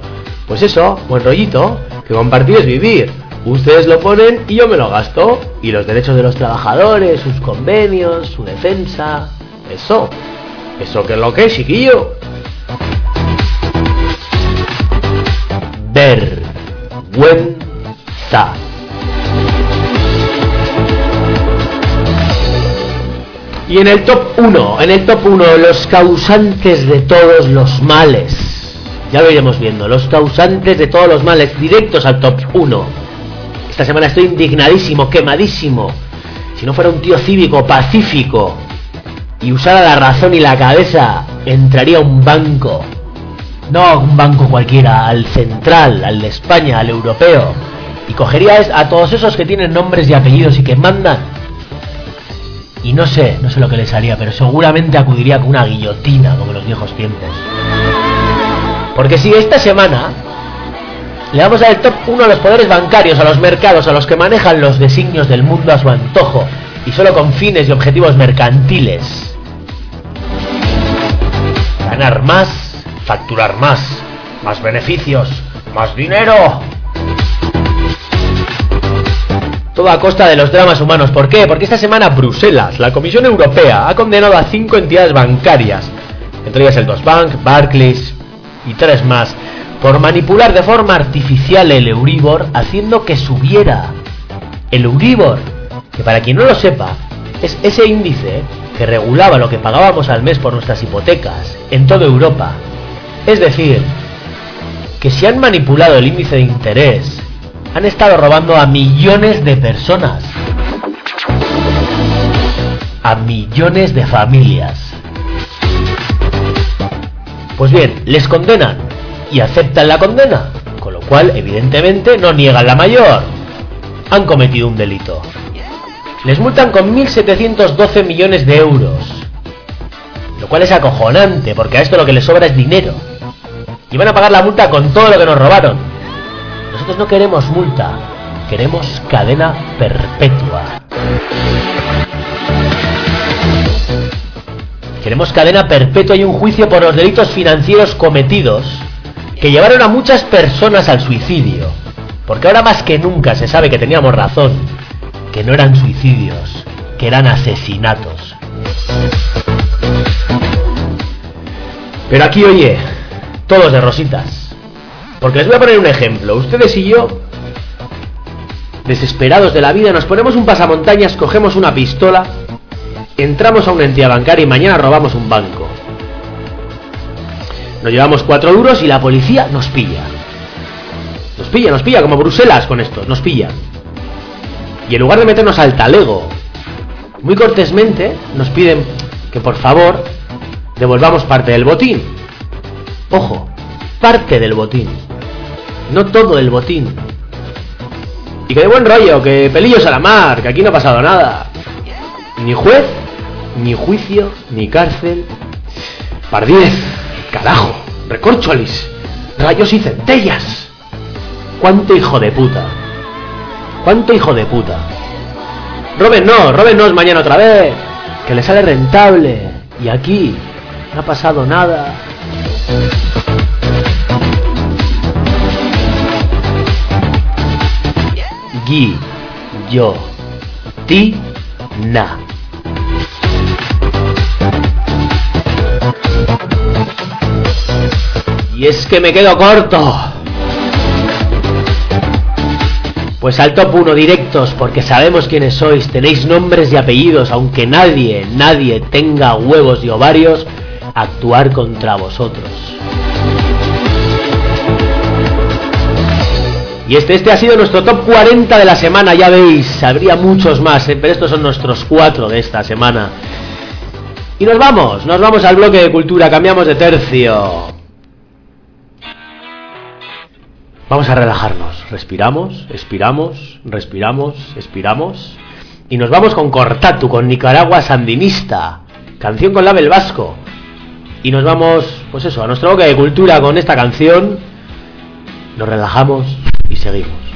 Pues eso, buen rollito, que compartir es vivir. Ustedes lo ponen y yo me lo gasto. Y los derechos de los trabajadores, sus convenios, su defensa. Eso. Eso que es lo que es, chiquillo. Vergüenza. Y en el top 1, en el top 1, los causantes de todos los males. Ya lo iremos viendo, los causantes de todos los males, directos al top 1. Esta semana estoy indignadísimo, quemadísimo. Si no fuera un tío cívico, pacífico, y usara la razón y la cabeza, entraría a un banco. No a un banco cualquiera, al central, al de España, al europeo. Y cogería a todos esos que tienen nombres y apellidos y que mandan. Y no sé, no sé lo que les haría, pero seguramente acudiría con una guillotina, como en los viejos tiempos. Porque si esta semana le damos al top 1 a los poderes bancarios, a los mercados, a los que manejan los designios del mundo a su antojo y solo con fines y objetivos mercantiles. Ganar más, facturar más, más beneficios, más dinero. Todo a costa de los dramas humanos. ¿Por qué? Porque esta semana Bruselas, la Comisión Europea, ha condenado a cinco entidades bancarias, entre ellas el Dos Bank, Barclays y tres más, por manipular de forma artificial el Euribor, haciendo que subiera. El Euribor, que para quien no lo sepa, es ese índice que regulaba lo que pagábamos al mes por nuestras hipotecas en toda Europa. Es decir, que si han manipulado el índice de interés, han estado robando a millones de personas. A millones de familias. Pues bien, les condenan y aceptan la condena, con lo cual evidentemente no niegan la mayor. Han cometido un delito. Les multan con 1.712 millones de euros. Lo cual es acojonante, porque a esto lo que les sobra es dinero. Y van a pagar la multa con todo lo que nos robaron. Nosotros no queremos multa, queremos cadena perpetua. Queremos cadena perpetua y un juicio por los delitos financieros cometidos que llevaron a muchas personas al suicidio. Porque ahora más que nunca se sabe que teníamos razón, que no eran suicidios, que eran asesinatos. Pero aquí, oye, todos de rositas. Porque les voy a poner un ejemplo. Ustedes y yo, desesperados de la vida, nos ponemos un pasamontañas, cogemos una pistola, entramos a una entidad bancaria y mañana robamos un banco. Nos llevamos cuatro duros y la policía nos pilla. Nos pilla, nos pilla, como Bruselas con esto, nos pilla. Y en lugar de meternos al talego, muy cortésmente nos piden que por favor devolvamos parte del botín. Ojo, parte del botín. No todo el botín. Y que de buen rollo, que pelillos a la mar, que aquí no ha pasado nada. Ni juez, ni juicio, ni cárcel. Pardiez, carajo, recorcholis, rayos y centellas. ¿Cuánto hijo de puta? ¿Cuánto hijo de puta? Roben no, no es mañana otra vez. Que le sale rentable. Y aquí no ha pasado nada. Gui, yo, ti, na. Y es que me quedo corto. Pues al top 1 directos, porque sabemos quiénes sois, tenéis nombres y apellidos, aunque nadie, nadie tenga huevos y ovarios, actuar contra vosotros. Y este, este ha sido nuestro top 40 de la semana, ya veis, habría muchos más, eh, pero estos son nuestros cuatro de esta semana. Y nos vamos, nos vamos al bloque de cultura, cambiamos de tercio. Vamos a relajarnos. Respiramos, expiramos, respiramos, expiramos. Y nos vamos con Cortatu, con Nicaragua Sandinista. Canción con label vasco. Y nos vamos, pues eso, a nuestro bloque de cultura con esta canción. Nos relajamos y seguimos.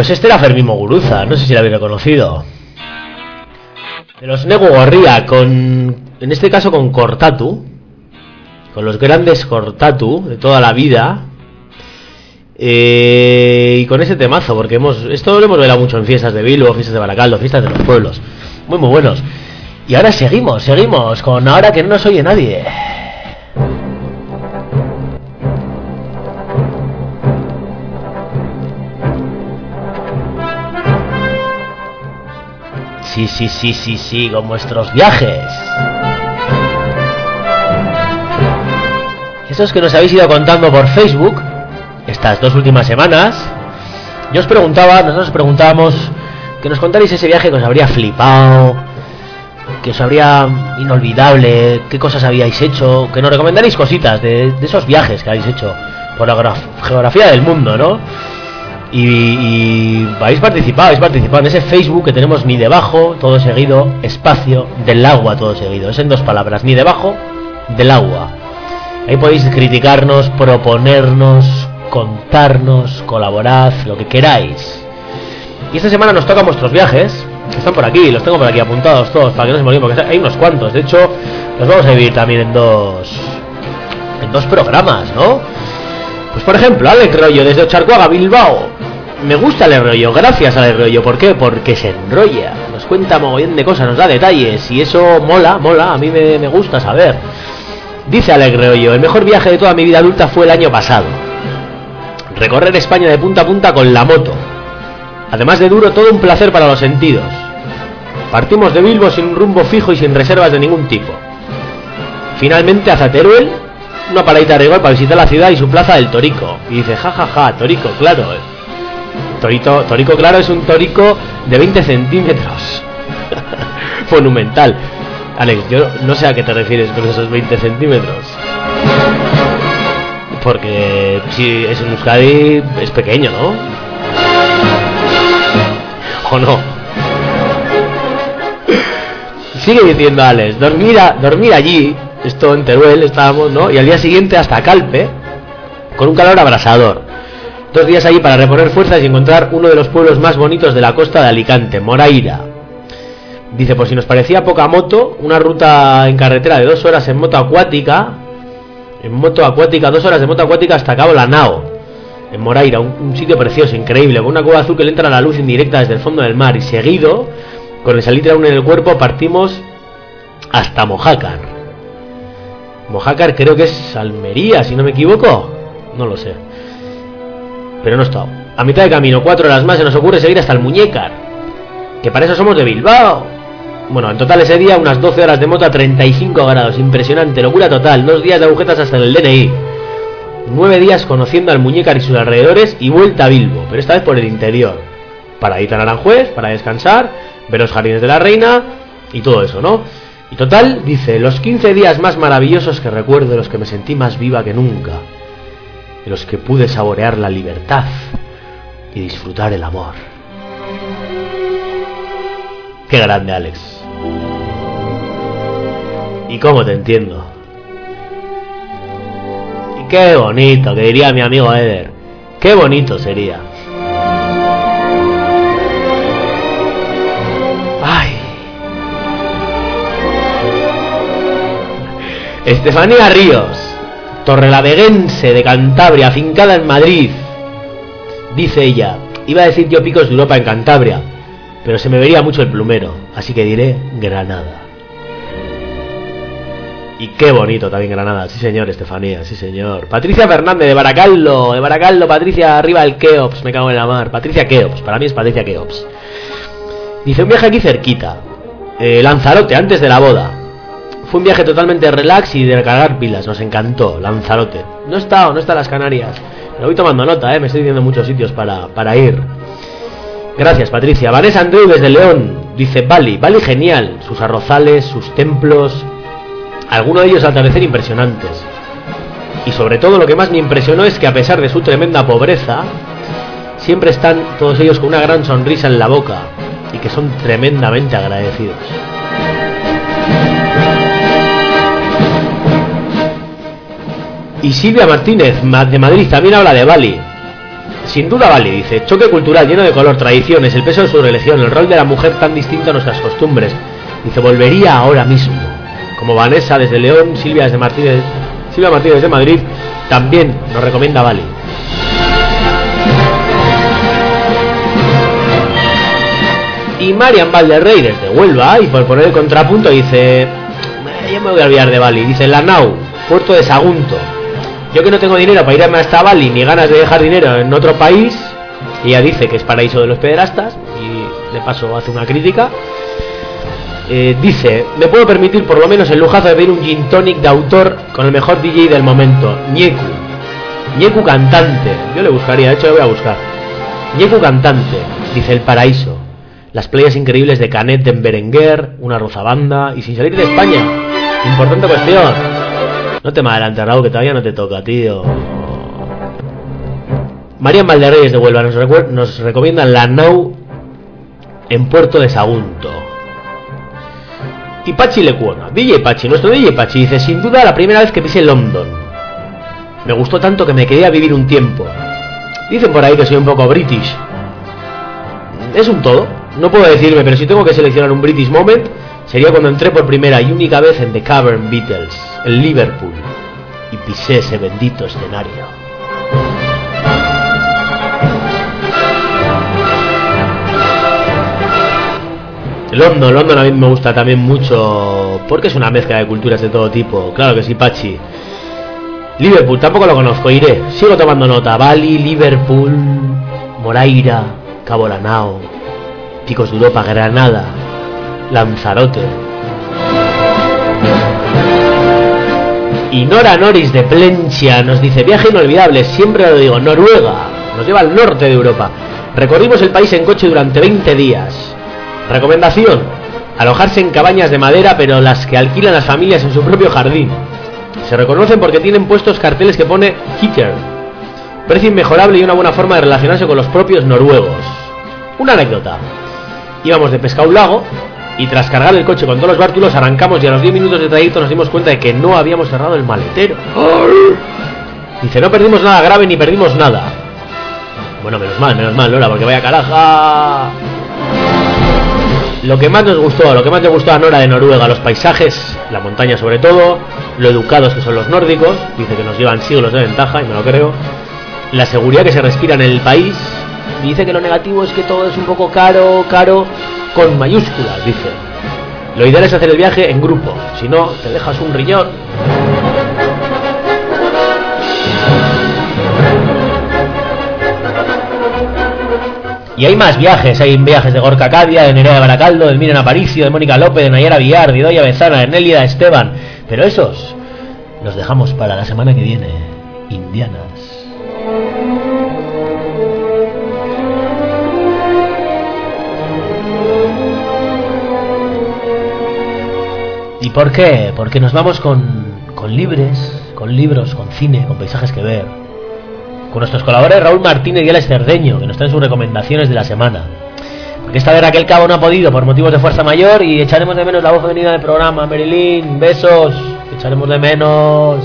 Pues este era Fermín Moguruza, no sé si lo habéis reconocido. De los Nego Gorría, con. En este caso con Cortatu. Con los grandes Cortatu de toda la vida. Eh, y con ese temazo, porque hemos. Esto lo hemos bailado mucho en fiestas de Bilbo, fiestas de Baracaldo, fiestas de los pueblos. Muy, muy buenos. Y ahora seguimos, seguimos con ahora que no nos oye nadie. Sí, sí, sí, sí, con vuestros viajes. Esos que nos habéis ido contando por Facebook estas dos últimas semanas, yo os preguntaba, nosotros os preguntábamos que nos contarais ese viaje que os habría flipado, que os habría inolvidable, qué cosas habíais hecho, que nos recomendaréis cositas de, de esos viajes que habéis hecho por la graf- geografía del mundo, ¿no? Y, y habéis participado, habéis participado en ese Facebook que tenemos ni debajo, todo seguido, espacio del agua, todo seguido. Es en dos palabras, ni debajo del agua. Ahí podéis criticarnos, proponernos, contarnos, colaborad, lo que queráis. Y esta semana nos tocan vuestros viajes, que están por aquí, los tengo por aquí apuntados todos para que no se me porque hay unos cuantos. De hecho, los vamos a dividir también en dos, en dos programas, ¿no? Pues por ejemplo, Alex Rollo desde Ocharcoaga, Bilbao. Me gusta Alex Rollo, gracias Alex Rollo. ¿Por qué? Porque se enrolla, nos cuenta mogollón de cosas, nos da detalles y eso mola, mola, a mí me, me gusta saber. Dice Alex Rollo, el mejor viaje de toda mi vida adulta fue el año pasado. Recorrer España de punta a punta con la moto. Además de duro, todo un placer para los sentidos. Partimos de Bilbo sin un rumbo fijo y sin reservas de ningún tipo. Finalmente hacia Teruel, una paradita de para visitar la ciudad y su plaza del Torico. Y dice, jajaja, ja, ja, Torico, claro. eh. Torito, Torico, claro, es un torico de 20 centímetros. Monumental. Alex, yo no sé a qué te refieres con esos 20 centímetros. Porque si es en Euskadi es pequeño, ¿no? ¿O no? Sigue diciendo Alex, dormir, dormir allí, esto en Teruel estábamos, ¿no? Y al día siguiente hasta Calpe, con un calor abrasador. Dos días allí para reponer fuerzas y encontrar uno de los pueblos más bonitos de la costa de Alicante, Moraira. Dice, por si nos parecía poca moto, una ruta en carretera de dos horas en moto acuática, en moto acuática, dos horas de moto acuática hasta Cabo Lanao, en Moraira, un, sitio precioso, increíble, con una cueva azul que le entra la luz indirecta desde el fondo del mar y seguido, con el salitre aún en el cuerpo, partimos hasta Mojácar. Mojácar creo que es Almería, si no me equivoco, no lo sé, pero no estado. A mitad de camino, cuatro horas más, se nos ocurre seguir hasta el Muñécar, que para eso somos de Bilbao. Bueno, en total ese día unas 12 horas de moto a 35 grados, impresionante, locura total, dos días de agujetas hasta el DNI. Nueve días conociendo al Muñécar y sus alrededores y vuelta a Bilbo, pero esta vez por el interior. Para ir a Aranjuez, para descansar, ver los jardines de la reina y todo eso, ¿no? Y total, dice, los 15 días más maravillosos que recuerdo, los que me sentí más viva que nunca, en los que pude saborear la libertad y disfrutar el amor. Qué grande, Alex. Y cómo te entiendo. Y qué bonito, que diría mi amigo Eder. Qué bonito sería. Estefanía Ríos, torrelaveguense de Cantabria, afincada en Madrid. Dice ella, iba a decir yo picos de Europa en Cantabria, pero se me vería mucho el plumero, así que diré Granada. Y qué bonito también Granada, sí señor, Estefanía, sí señor. Patricia Fernández de Baracaldo, de Baracaldo, Patricia, arriba el Keops, me cago en la mar. Patricia Keops, para mí es Patricia Keops. Dice un viaje aquí cerquita, eh, Lanzarote, antes de la boda. Fue un viaje totalmente relax y de recargar pilas, nos encantó, Lanzarote. No he estado, no está en las Canarias. Me voy tomando nota, eh, me estoy diciendo muchos sitios para, para ir. Gracias, Patricia. Vanessa Andreu desde León. Dice Bali. Bali genial. Sus arrozales, sus templos. Algunos de ellos al atardecer impresionantes. Y sobre todo lo que más me impresionó es que a pesar de su tremenda pobreza, siempre están todos ellos con una gran sonrisa en la boca y que son tremendamente agradecidos. Y Silvia Martínez, ma- de Madrid, también habla de Bali. Sin duda vale, dice, choque cultural lleno de color, tradiciones, el peso de su religión, el rol de la mujer tan distinto a nuestras costumbres. Dice, volvería ahora mismo. Como Vanessa desde León, Silvia desde Martínez, Silvia Martínez desde Madrid, también nos recomienda Bali. Y Marian Valderrey desde Huelva, y por poner el contrapunto, dice: "Eh, Yo me voy a olvidar de Bali. Dice: La Nau, puerto de Sagunto. Yo que no tengo dinero para irme hasta Bali, ni ganas de dejar dinero en otro país, ella dice que es paraíso de los pederastas, y de paso hace una crítica. Eh, dice: Me puedo permitir por lo menos el lujazo de pedir un gin tonic de autor con el mejor DJ del momento, Ñeku. Ñeku cantante. Yo le buscaría, de hecho, le voy a buscar. Ñeku cantante, dice el paraíso. Las playas increíbles de Canet en Berenguer, una rozabanda y sin salir de España. Importante cuestión. No te me adelantes, Raúl, que todavía no te toca, tío. María Valderreyes de Huelva nos, nos recomiendan la Nau en Puerto de Sagunto. Y Pachi Lecuona, DJ Pachi, nuestro DJ Pachi, dice, sin duda la primera vez que pise London. Me gustó tanto que me quedé a vivir un tiempo. Dicen por ahí que soy un poco british. Es un todo. No puedo decirme, pero si tengo que seleccionar un British moment, sería cuando entré por primera y única vez en The Cavern Beatles, en Liverpool, y pisé ese bendito escenario. London, London a mí me gusta también mucho porque es una mezcla de culturas de todo tipo. Claro que sí, Pachi. Liverpool, tampoco lo conozco, iré. Sigo tomando nota. Bali, Liverpool, Moraira, Cabo Lanao, Picos de Europa, Granada, Lanzarote. Y Nora Noris de Plencia nos dice, viaje inolvidable, siempre lo digo, Noruega, nos lleva al norte de Europa. Recorrimos el país en coche durante 20 días. Recomendación, alojarse en cabañas de madera, pero las que alquilan las familias en su propio jardín. Se reconocen porque tienen puestos carteles que pone Heater. Precio inmejorable y una buena forma de relacionarse con los propios noruegos. Una anécdota. Íbamos de pesca a un lago y tras cargar el coche con todos los bártulos arrancamos y a los 10 minutos de trayecto nos dimos cuenta de que no habíamos cerrado el maletero. Dice, no perdimos nada grave ni perdimos nada. Bueno, menos mal, menos mal, Lola, porque vaya caraja. Lo que más nos gustó, lo que más le gustó a Nora de Noruega, los paisajes, la montaña sobre todo, lo educados que son los nórdicos, dice que nos llevan siglos de ventaja y me lo creo, la seguridad que se respira en el país, dice que lo negativo es que todo es un poco caro, caro, con mayúsculas, dice. Lo ideal es hacer el viaje en grupo, si no, te dejas un riñón. Y hay más viajes, hay viajes de Gorka Cadia, de Nerea de Baracaldo, de Miren Aparicio, de Mónica López, de Nayara Villar, de Idoia Bezana, de Nélida Esteban. Pero esos los dejamos para la semana que viene. Indianas. ¿Y por qué? Porque nos vamos con, con libres, con libros, con cine, con paisajes que ver. Con nuestros colaboradores Raúl Martínez y Alex Cerdeño, que nos traen sus recomendaciones de la semana. Porque esta vez Raquel Cabo no ha podido por motivos de fuerza mayor y echaremos de menos la voz femenina del programa. Marilyn, besos, echaremos de menos.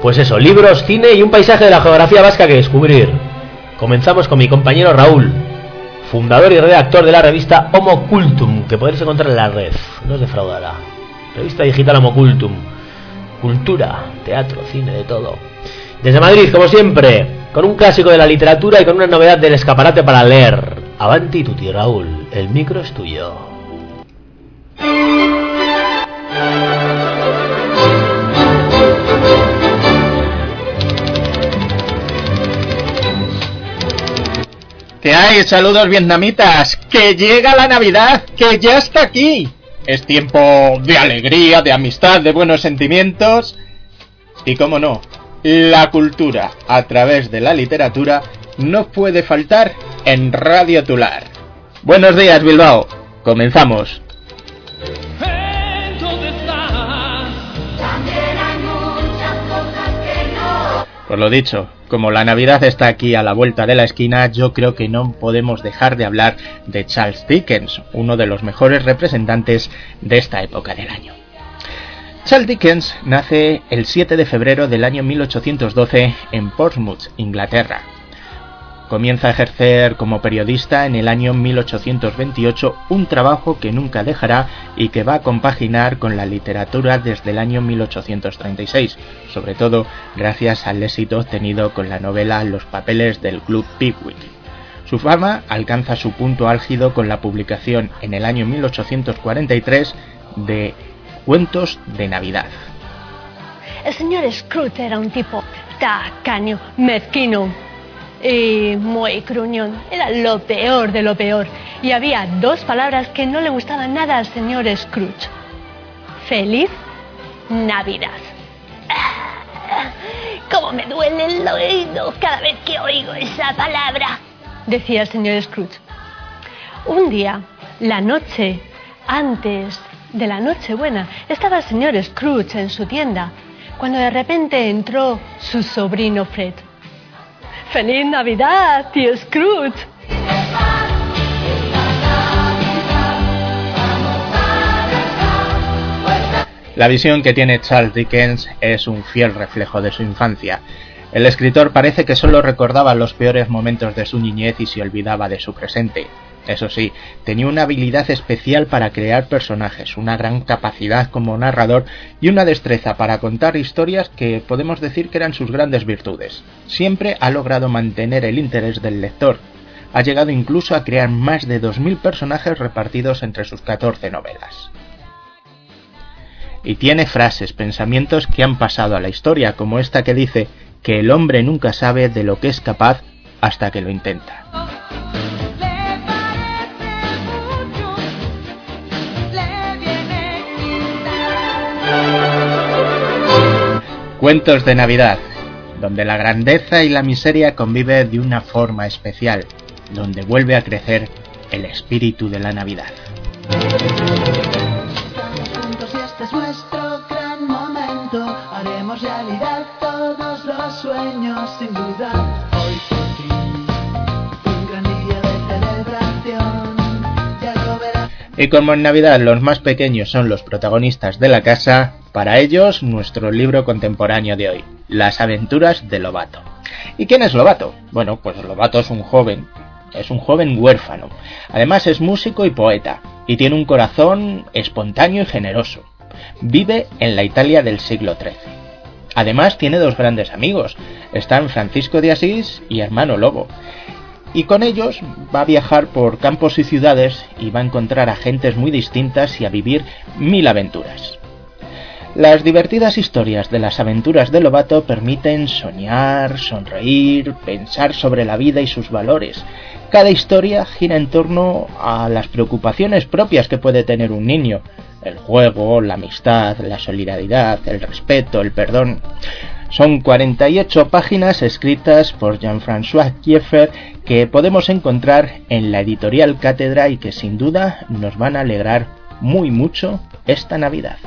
Pues eso, libros, cine y un paisaje de la geografía vasca que descubrir. Comenzamos con mi compañero Raúl, fundador y redactor de la revista Homo Cultum, que podéis encontrar en la red, no os defraudará. Revista digital Homo Cultum. Cultura, teatro, cine, de todo. Desde Madrid, como siempre, con un clásico de la literatura y con una novedad del escaparate para leer. Avanti tutti, Raúl, el micro es tuyo. Que hay saludos vietnamitas, que llega la Navidad, que ya está aquí. Es tiempo de alegría, de amistad, de buenos sentimientos y, como no, la cultura a través de la literatura no puede faltar en Radio Tular. Buenos días, Bilbao. Comenzamos. Por lo dicho, como la Navidad está aquí a la vuelta de la esquina, yo creo que no podemos dejar de hablar de Charles Dickens, uno de los mejores representantes de esta época del año. Charles Dickens nace el 7 de febrero del año 1812 en Portsmouth, Inglaterra. Comienza a ejercer como periodista en el año 1828, un trabajo que nunca dejará y que va a compaginar con la literatura desde el año 1836, sobre todo gracias al éxito obtenido con la novela Los papeles del Club Pickwick. Su fama alcanza su punto álgido con la publicación en el año 1843 de Cuentos de Navidad. El señor Scrooge era un tipo tacaño, mezquino y muy gruñón. Era lo peor de lo peor. Y había dos palabras que no le gustaban nada al señor Scrooge. Feliz Navidad. ¿Cómo me duele el oído cada vez que oigo esa palabra? Decía el señor Scrooge. Un día, la noche antes de la Nochebuena, estaba el señor Scrooge en su tienda, cuando de repente entró su sobrino Fred. ¡Feliz Navidad, tío Scrooge! La visión que tiene Charles Dickens es un fiel reflejo de su infancia. El escritor parece que solo recordaba los peores momentos de su niñez y se olvidaba de su presente. Eso sí, tenía una habilidad especial para crear personajes, una gran capacidad como narrador y una destreza para contar historias que podemos decir que eran sus grandes virtudes. Siempre ha logrado mantener el interés del lector. Ha llegado incluso a crear más de 2.000 personajes repartidos entre sus 14 novelas. Y tiene frases, pensamientos que han pasado a la historia, como esta que dice que el hombre nunca sabe de lo que es capaz hasta que lo intenta. Cuentos de Navidad, donde la grandeza y la miseria conviven de una forma especial, donde vuelve a crecer el espíritu de la Navidad. Y como en Navidad los más pequeños son los protagonistas de la casa, para ellos nuestro libro contemporáneo de hoy, Las aventuras de Lobato. ¿Y quién es Lobato? Bueno, pues Lobato es un joven, es un joven huérfano. Además es músico y poeta, y tiene un corazón espontáneo y generoso. Vive en la Italia del siglo XIII. Además tiene dos grandes amigos, están Francisco de Asís y Hermano Lobo. Y con ellos va a viajar por campos y ciudades y va a encontrar a gentes muy distintas y a vivir mil aventuras. Las divertidas historias de las aventuras de Lobato permiten soñar, sonreír, pensar sobre la vida y sus valores. Cada historia gira en torno a las preocupaciones propias que puede tener un niño. El juego, la amistad, la solidaridad, el respeto, el perdón. Son 48 páginas escritas por Jean-François Kieffer que podemos encontrar en la editorial Cátedra y que sin duda nos van a alegrar muy mucho esta Navidad.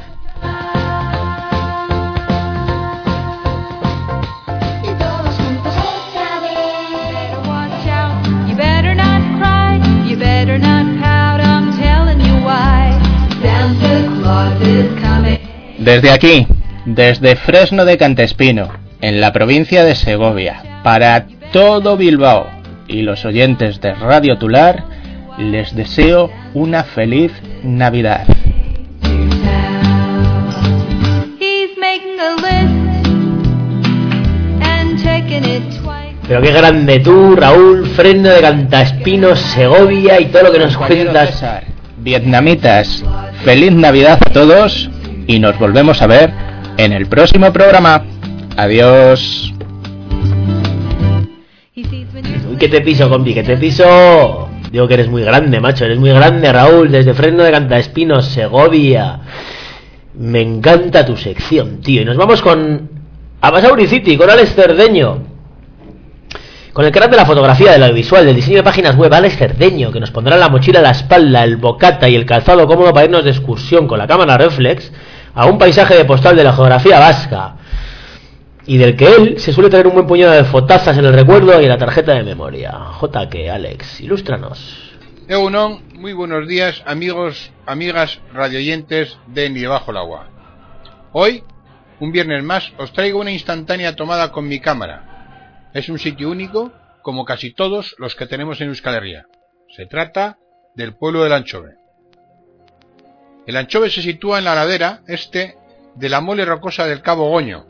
Desde aquí, desde Fresno de Cantespino, en la provincia de Segovia, para todo Bilbao y los oyentes de Radio Tular, les deseo una feliz Navidad. Pero qué grande tú, Raúl, Fresno de Cantaespino, Segovia y todo lo que nos cuentas. Vietnamitas, feliz Navidad a todos y nos volvemos a ver en el próximo programa. Adiós. Uy, que te piso, compi, que te piso. Digo que eres muy grande, macho, eres muy grande, Raúl, desde Fresno de Cantaespino, Segovia. Me encanta tu sección, tío. Y nos vamos con Abasauri City, con Alex Cerdeño. Con el crack de la fotografía, del audiovisual, del diseño de páginas web, Alex Cerdeño, que nos pondrá la mochila a la espalda, el bocata y el calzado cómodo para irnos de excursión con la cámara reflex a un paisaje de postal de la geografía vasca. Y del que él se suele traer un buen puñado de fotazas en el recuerdo y en la tarjeta de memoria. JK, Alex, ilústranos. Egunon, muy buenos días, amigos, amigas, radioyentes de Ni Debajo el Agua. Hoy, un viernes más, os traigo una instantánea tomada con mi cámara. Es un sitio único, como casi todos los que tenemos en Euskal Herria. Se trata del pueblo del Anchove. El Anchove se sitúa en la ladera este de la mole rocosa del Cabo Goño,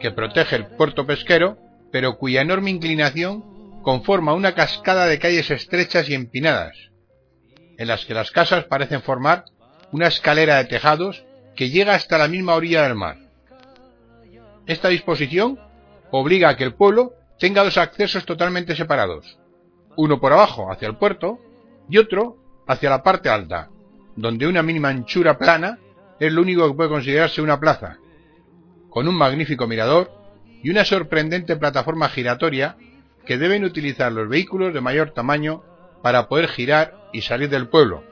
que protege el puerto pesquero, pero cuya enorme inclinación conforma una cascada de calles estrechas y empinadas, en las que las casas parecen formar una escalera de tejados que llega hasta la misma orilla del mar. Esta disposición obliga a que el pueblo tenga dos accesos totalmente separados, uno por abajo hacia el puerto y otro hacia la parte alta, donde una mínima anchura plana es lo único que puede considerarse una plaza, con un magnífico mirador y una sorprendente plataforma giratoria que deben utilizar los vehículos de mayor tamaño para poder girar y salir del pueblo.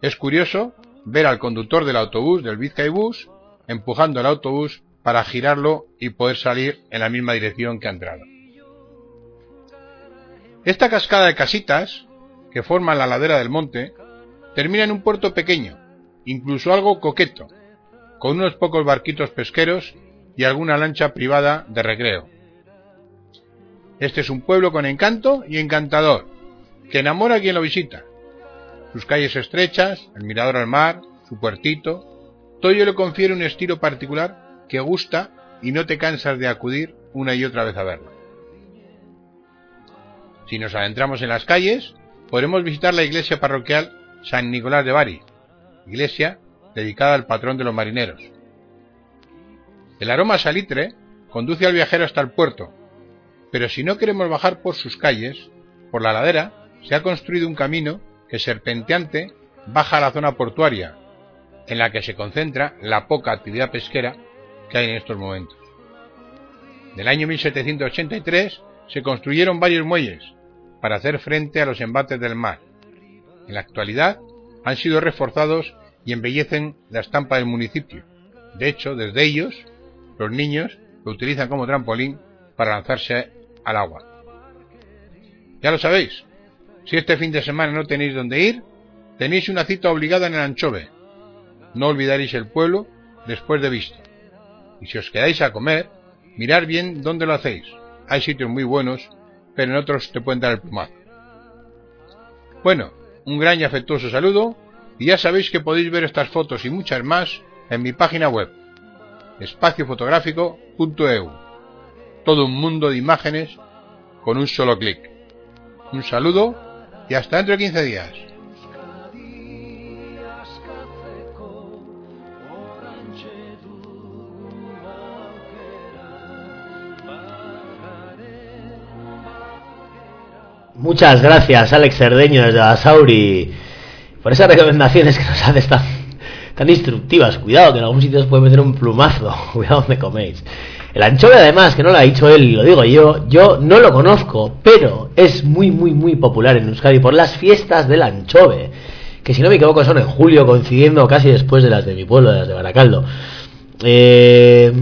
Es curioso ver al conductor del autobús del Vizcaibús empujando el autobús para girarlo y poder salir en la misma dirección que ha entrado. Esta cascada de casitas, que forman la ladera del monte, termina en un puerto pequeño, incluso algo coqueto, con unos pocos barquitos pesqueros y alguna lancha privada de recreo. Este es un pueblo con encanto y encantador, que enamora a quien lo visita. Sus calles estrechas, el mirador al mar, su puertito, todo ello le confiere un estilo particular que gusta y no te cansas de acudir una y otra vez a verlo. Si nos adentramos en las calles, podremos visitar la iglesia parroquial San Nicolás de Bari, iglesia dedicada al patrón de los marineros. El aroma salitre conduce al viajero hasta el puerto, pero si no queremos bajar por sus calles, por la ladera se ha construido un camino que serpenteante baja a la zona portuaria, en la que se concentra la poca actividad pesquera que hay en estos momentos. En el año 1783 se construyeron varios muelles para hacer frente a los embates del mar. En la actualidad han sido reforzados y embellecen la estampa del municipio. De hecho, desde ellos, los niños lo utilizan como trampolín para lanzarse al agua. Ya lo sabéis, si este fin de semana no tenéis dónde ir, tenéis una cita obligada en el Anchove. No olvidaréis el pueblo después de visto. Y si os quedáis a comer, mirar bien dónde lo hacéis. Hay sitios muy buenos, pero en otros te pueden dar el plumazo. Bueno, un gran y afectuoso saludo, y ya sabéis que podéis ver estas fotos y muchas más en mi página web, espaciofotográfico.eu. Todo un mundo de imágenes con un solo clic. Un saludo y hasta dentro de 15 días. Muchas gracias, Alex Cerdeño desde Basauri, por esas recomendaciones que nos haces tan, tan instructivas. Cuidado, que en algún sitio os puede meter un plumazo. Cuidado donde coméis. El anchove, además, que no lo ha dicho él lo digo yo, yo no lo conozco, pero es muy, muy, muy popular en Euskadi por las fiestas del anchove, que si no me equivoco son en julio, coincidiendo casi después de las de mi pueblo, de las de Baracaldo. Eh,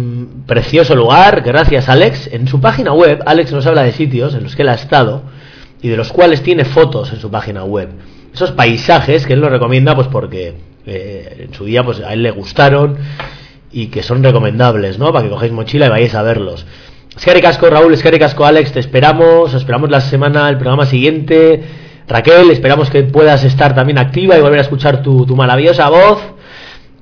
precioso lugar, gracias Alex. En su página web, Alex nos habla de sitios en los que él ha estado y de los cuales tiene fotos en su página web. Esos paisajes que él nos recomienda, pues porque eh, en su día pues a él le gustaron y que son recomendables, ¿no? Para que cogéis mochila y vayáis a verlos. Escari Casco, Raúl, Escari Casco, Alex, te esperamos, esperamos la semana, el programa siguiente. Raquel, esperamos que puedas estar también activa y volver a escuchar tu, tu maravillosa voz,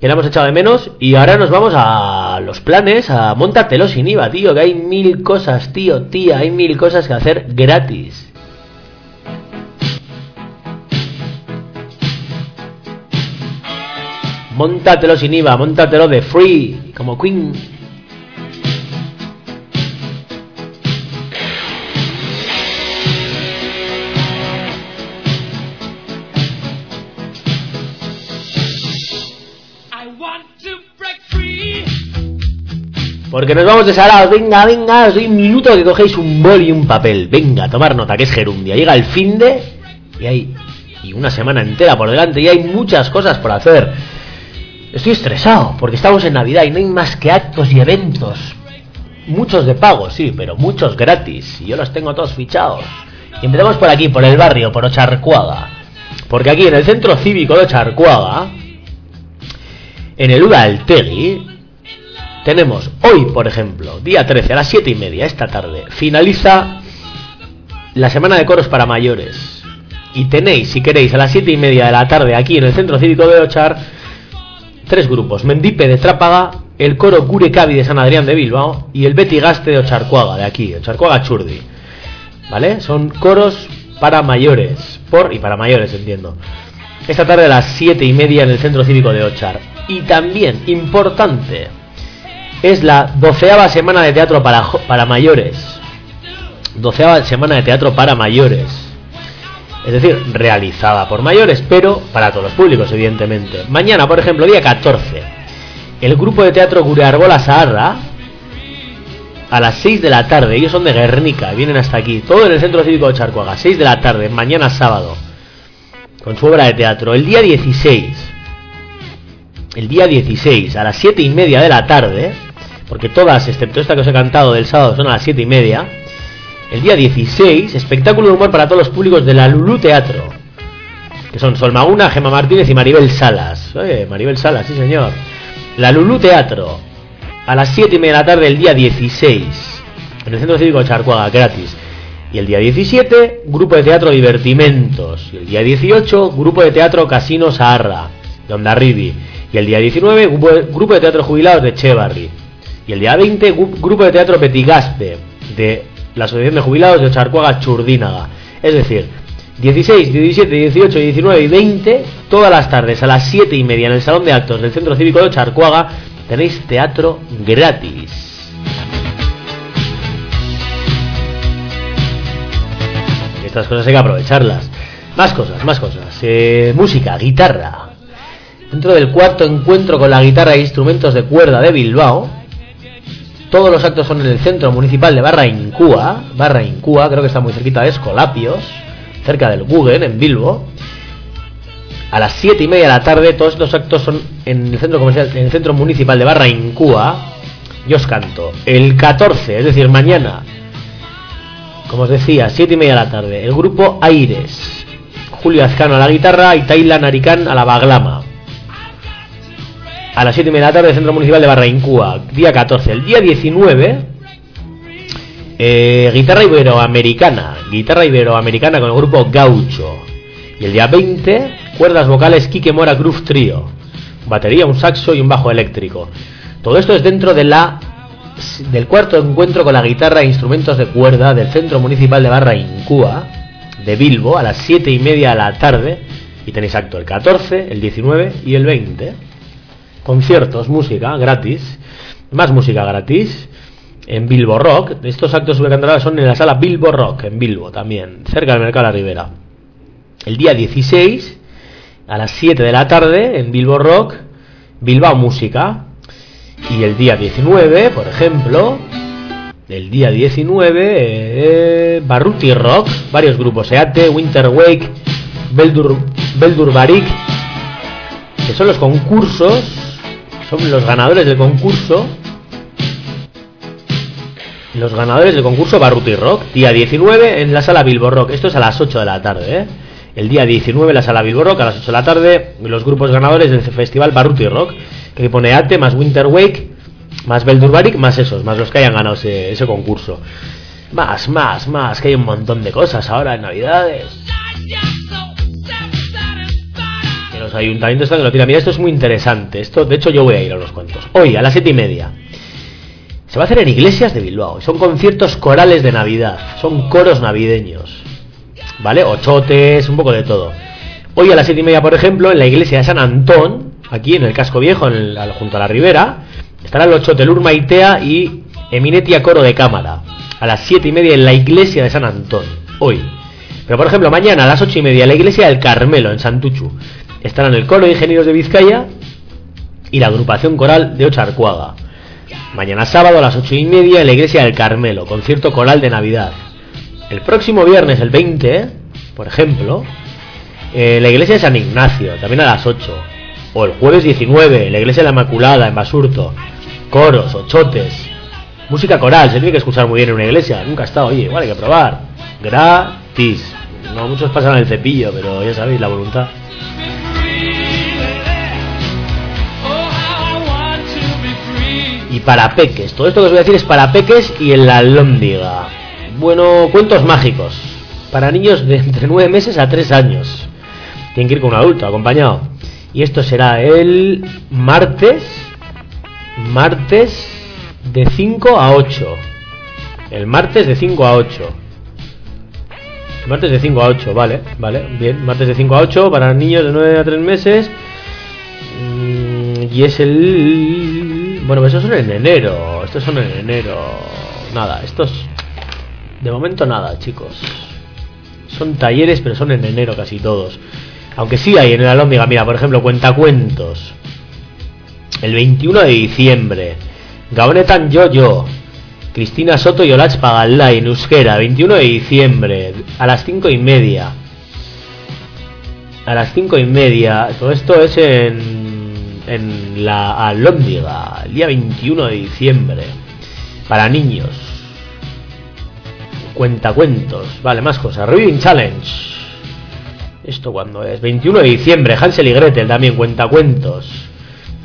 que la hemos echado de menos. Y ahora nos vamos a los planes, a montártelo sin IVA, tío, que hay mil cosas, tío, tía, hay mil cosas que hacer gratis. Móntatelo sin IVA, móntatelo de free, como Queen. Porque nos vamos desalados, venga, venga, os doy un minuto que cogéis un bol y un papel. Venga, tomar nota, que es gerundia. Llega el fin de y hay y una semana entera por delante y hay muchas cosas por hacer. Estoy estresado porque estamos en Navidad y no hay más que actos y eventos. Muchos de pago, sí, pero muchos gratis. Y yo los tengo todos fichados. Y empezamos por aquí, por el barrio, por Ocharcuaga. Porque aquí en el centro cívico de Ocharcuaga, en el Udaltegui tenemos hoy, por ejemplo, día 13 a las 7 y media, esta tarde, finaliza la semana de coros para mayores. Y tenéis, si queréis, a las 7 y media de la tarde aquí en el Centro Cívico de Ochar, tres grupos. Mendipe de Trápaga, el coro Gurecavi de San Adrián de Bilbao y el Betigaste de Ocharcuaga, de aquí, Ocharcuaga Churdi. ¿Vale? Son coros para mayores, por y para mayores, entiendo. Esta tarde a las 7 y media en el Centro Cívico de Ochar. Y también, importante, es la doceava semana de teatro para, para mayores. Doceava semana de teatro para mayores. Es decir, realizada por mayores, pero para todos los públicos, evidentemente. Mañana, por ejemplo, día 14, el grupo de teatro Gureargola Saharra, a las 6 de la tarde, ellos son de Guernica, vienen hasta aquí, todo en el Centro Cívico de Charcoaga, 6 de la tarde, mañana sábado, con su obra de teatro. El día 16, el día 16, a las 7 y media de la tarde, porque todas, excepto esta que os he cantado del sábado, son a las 7 y media, el día 16, espectáculo humor para todos los públicos de la Lulú Teatro, que son Sol Maguna, Gema Martínez y Maribel Salas. Maribel Salas, sí señor. La Lulú Teatro, a las 7 y media de la tarde el día 16, en el Centro Cívico de Charcuaga, gratis. Y el día 17, Grupo de Teatro Divertimentos. Y el día 18, Grupo de Teatro Casino Saharra, de Ondarribi. Y el día 19, Grupo de, Teatro Jubilados de Chevarri. Y el día 20, Gu- Grupo de Teatro Petigaste, de la Asociación de Jubilados de Charcuaga Churdínaga. Es decir, 16, 17, 18, 19 y 20, todas las tardes a las 7 y media en el Salón de Actos del Centro Cívico de Charcuaga, tenéis teatro gratis. Estas cosas hay que aprovecharlas. Más cosas, más cosas. Eh, música, guitarra. Dentro del cuarto encuentro con la guitarra e instrumentos de cuerda de Bilbao, todos los actos son en el centro municipal de Barra Incúa. Barra Incúa, creo que está muy cerquita de Escolapios, cerca del Guggen, en Bilbo. A las 7 y media de la tarde, todos estos actos son en el centro comercial, en el centro municipal de Barra Incúa. Yo os canto. El 14, es decir, mañana, como os decía, 7 y media de la tarde, el grupo Aires. Julio Azcano a la guitarra y Tayla Naricán a la baglama. A las 7 y media de la tarde, Centro Municipal de Barraincúa, día 14. El día 19, eh, guitarra iberoamericana. Guitarra iberoamericana con el grupo Gaucho. Y el día 20, cuerdas vocales Quique Mora Groove Trio. Batería, un saxo y un bajo eléctrico. Todo esto es dentro del cuarto encuentro con la guitarra e instrumentos de cuerda del Centro Municipal de Barraincúa de Bilbo a las 7 y media de la tarde. Y tenéis acto el 14, el 19 y el 20 conciertos, música gratis, más música gratis en Bilbo Rock. Estos actos subcanterados son en la sala Bilbo Rock, en Bilbo también, cerca del Mercado de la Ribera. El día 16, a las 7 de la tarde, en Bilbo Rock, Bilbao Música. Y el día 19, por ejemplo, el día 19, eh, Barruti Rock, varios grupos, Eate, Winter Wake, Beldur, Beldur Barik, que son los concursos, son los ganadores del concurso. Los ganadores del concurso Barruti Rock, día 19 en la sala Bilbo Rock. Esto es a las 8 de la tarde, ¿eh? El día 19 en la sala Bilbo Rock, a las 8 de la tarde, los grupos ganadores del festival Barruti Rock, que pone Ate, más Winter Wake, más Beldurbaric, más esos, más los que hayan ganado ese, ese concurso. Más, más, más, que hay un montón de cosas ahora en Navidades. Los ayuntamientos están que lo tiran. Mira, esto es muy interesante. Esto, de hecho, yo voy a ir a los cuentos. Hoy, a las siete y media. Se va a hacer en iglesias de Bilbao. Son conciertos corales de Navidad. Son coros navideños. ¿Vale? Ochotes, un poco de todo. Hoy a las siete y media, por ejemplo, en la iglesia de San Antón, aquí en el casco viejo, en el- junto a la ribera, estarán los Chotelur Maitea y Eminetia Coro de Cámara. A las siete y media en la iglesia de San Antón. Hoy. Pero por ejemplo, mañana a las ocho y media en la iglesia del Carmelo, en Santuchu. Estarán el coro de ingenieros de Vizcaya y la agrupación coral de Ocharcuaga. Mañana sábado a las ocho y media en la iglesia del Carmelo, concierto coral de Navidad. El próximo viernes, el 20, por ejemplo, eh, la iglesia de San Ignacio, también a las 8. O el jueves 19, la iglesia de la Inmaculada, en Basurto. Coros, ochotes. Música coral, se tiene que escuchar muy bien en una iglesia. Nunca ha estado, oye, igual hay que probar. Gratis. No muchos pasan el cepillo, pero ya sabéis la voluntad. Para peques. Todo esto que os voy a decir es para peques y en la alhóndiga. Bueno, cuentos mágicos. Para niños de entre 9 meses a 3 años. Tienen que ir con un adulto acompañado. Y esto será el martes. Martes de 5 a 8. El martes de 5 a 8. Martes de 5 a 8, vale, vale, bien. Martes de 5 a 8 para niños de 9 a 3 meses. Mm, Y es el. Bueno, pues esos son en enero. Estos son en enero. Nada, estos. De momento nada, chicos. Son talleres, pero son en enero casi todos. Aunque sí hay en el Alhóndiga, mira, por ejemplo, cuentacuentos. El 21 de diciembre. Gabonetan Yo-Yo. Cristina Soto y Olach Pagallay en Euskera, 21 de diciembre, a las 5 y media. A las 5 y media. Todo esto es en, en la Alhóndiga, el día 21 de diciembre. Para niños. Cuentacuentos. Vale, más cosas. Reading Challenge. ¿Esto cuándo es? 21 de diciembre. Hansel y Gretel también, cuentacuentos.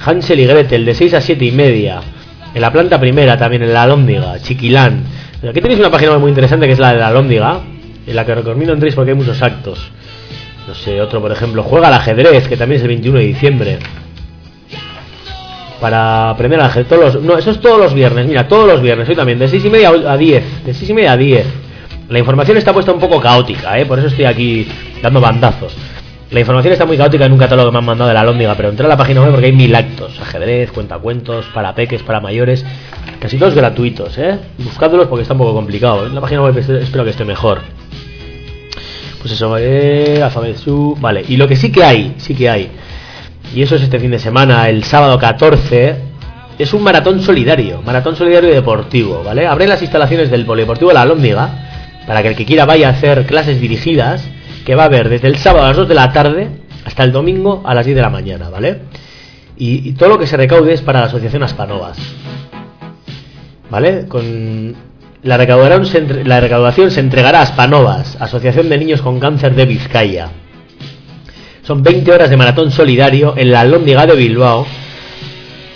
Hansel y Gretel, de 6 a 7 y media. En la planta primera también, en la Alhóndiga, Chiquilán. Aquí tenéis una página muy interesante que es la de la Alhóndiga, en la que recomiendo entréis porque hay muchos actos. No sé, otro por ejemplo, Juega al ajedrez, que también es el 21 de diciembre. Para aprender ajedrez. Todos los, no, eso es todos los viernes, mira, todos los viernes, hoy también, de 6 y media a 10. De 6 y media a 10. La información está puesta un poco caótica, ¿eh? por eso estoy aquí dando bandazos. La información está muy caótica en un catálogo que me han mandado de la Lóndiga, pero entré a la página web porque hay mil actos: ajedrez, cuentacuentos, para peques, para mayores, casi todos gratuitos, ¿eh? Buscádlos porque está un poco complicado. En la página web es- espero que esté mejor. Pues eso, eh, Alphabet Soup, vale. Y lo que sí que hay, sí que hay, y eso es este fin de semana, el sábado 14, es un maratón solidario, maratón solidario y deportivo, ¿vale? Abren las instalaciones del Polideportivo de la Lóndiga para que el que quiera vaya a hacer clases dirigidas, que va a haber desde el sábado a las 2 de la tarde hasta el domingo a las 10 de la mañana, ¿vale? Y, todo lo que se recaude es para la asociación Aspanovas, ¿vale? Con la recaudación, se la recaudación se entregará a Aspanovas, Asociación de Niños con Cáncer de Vizcaya. Son 20 horas de maratón solidario en la Lóndiga de Bilbao.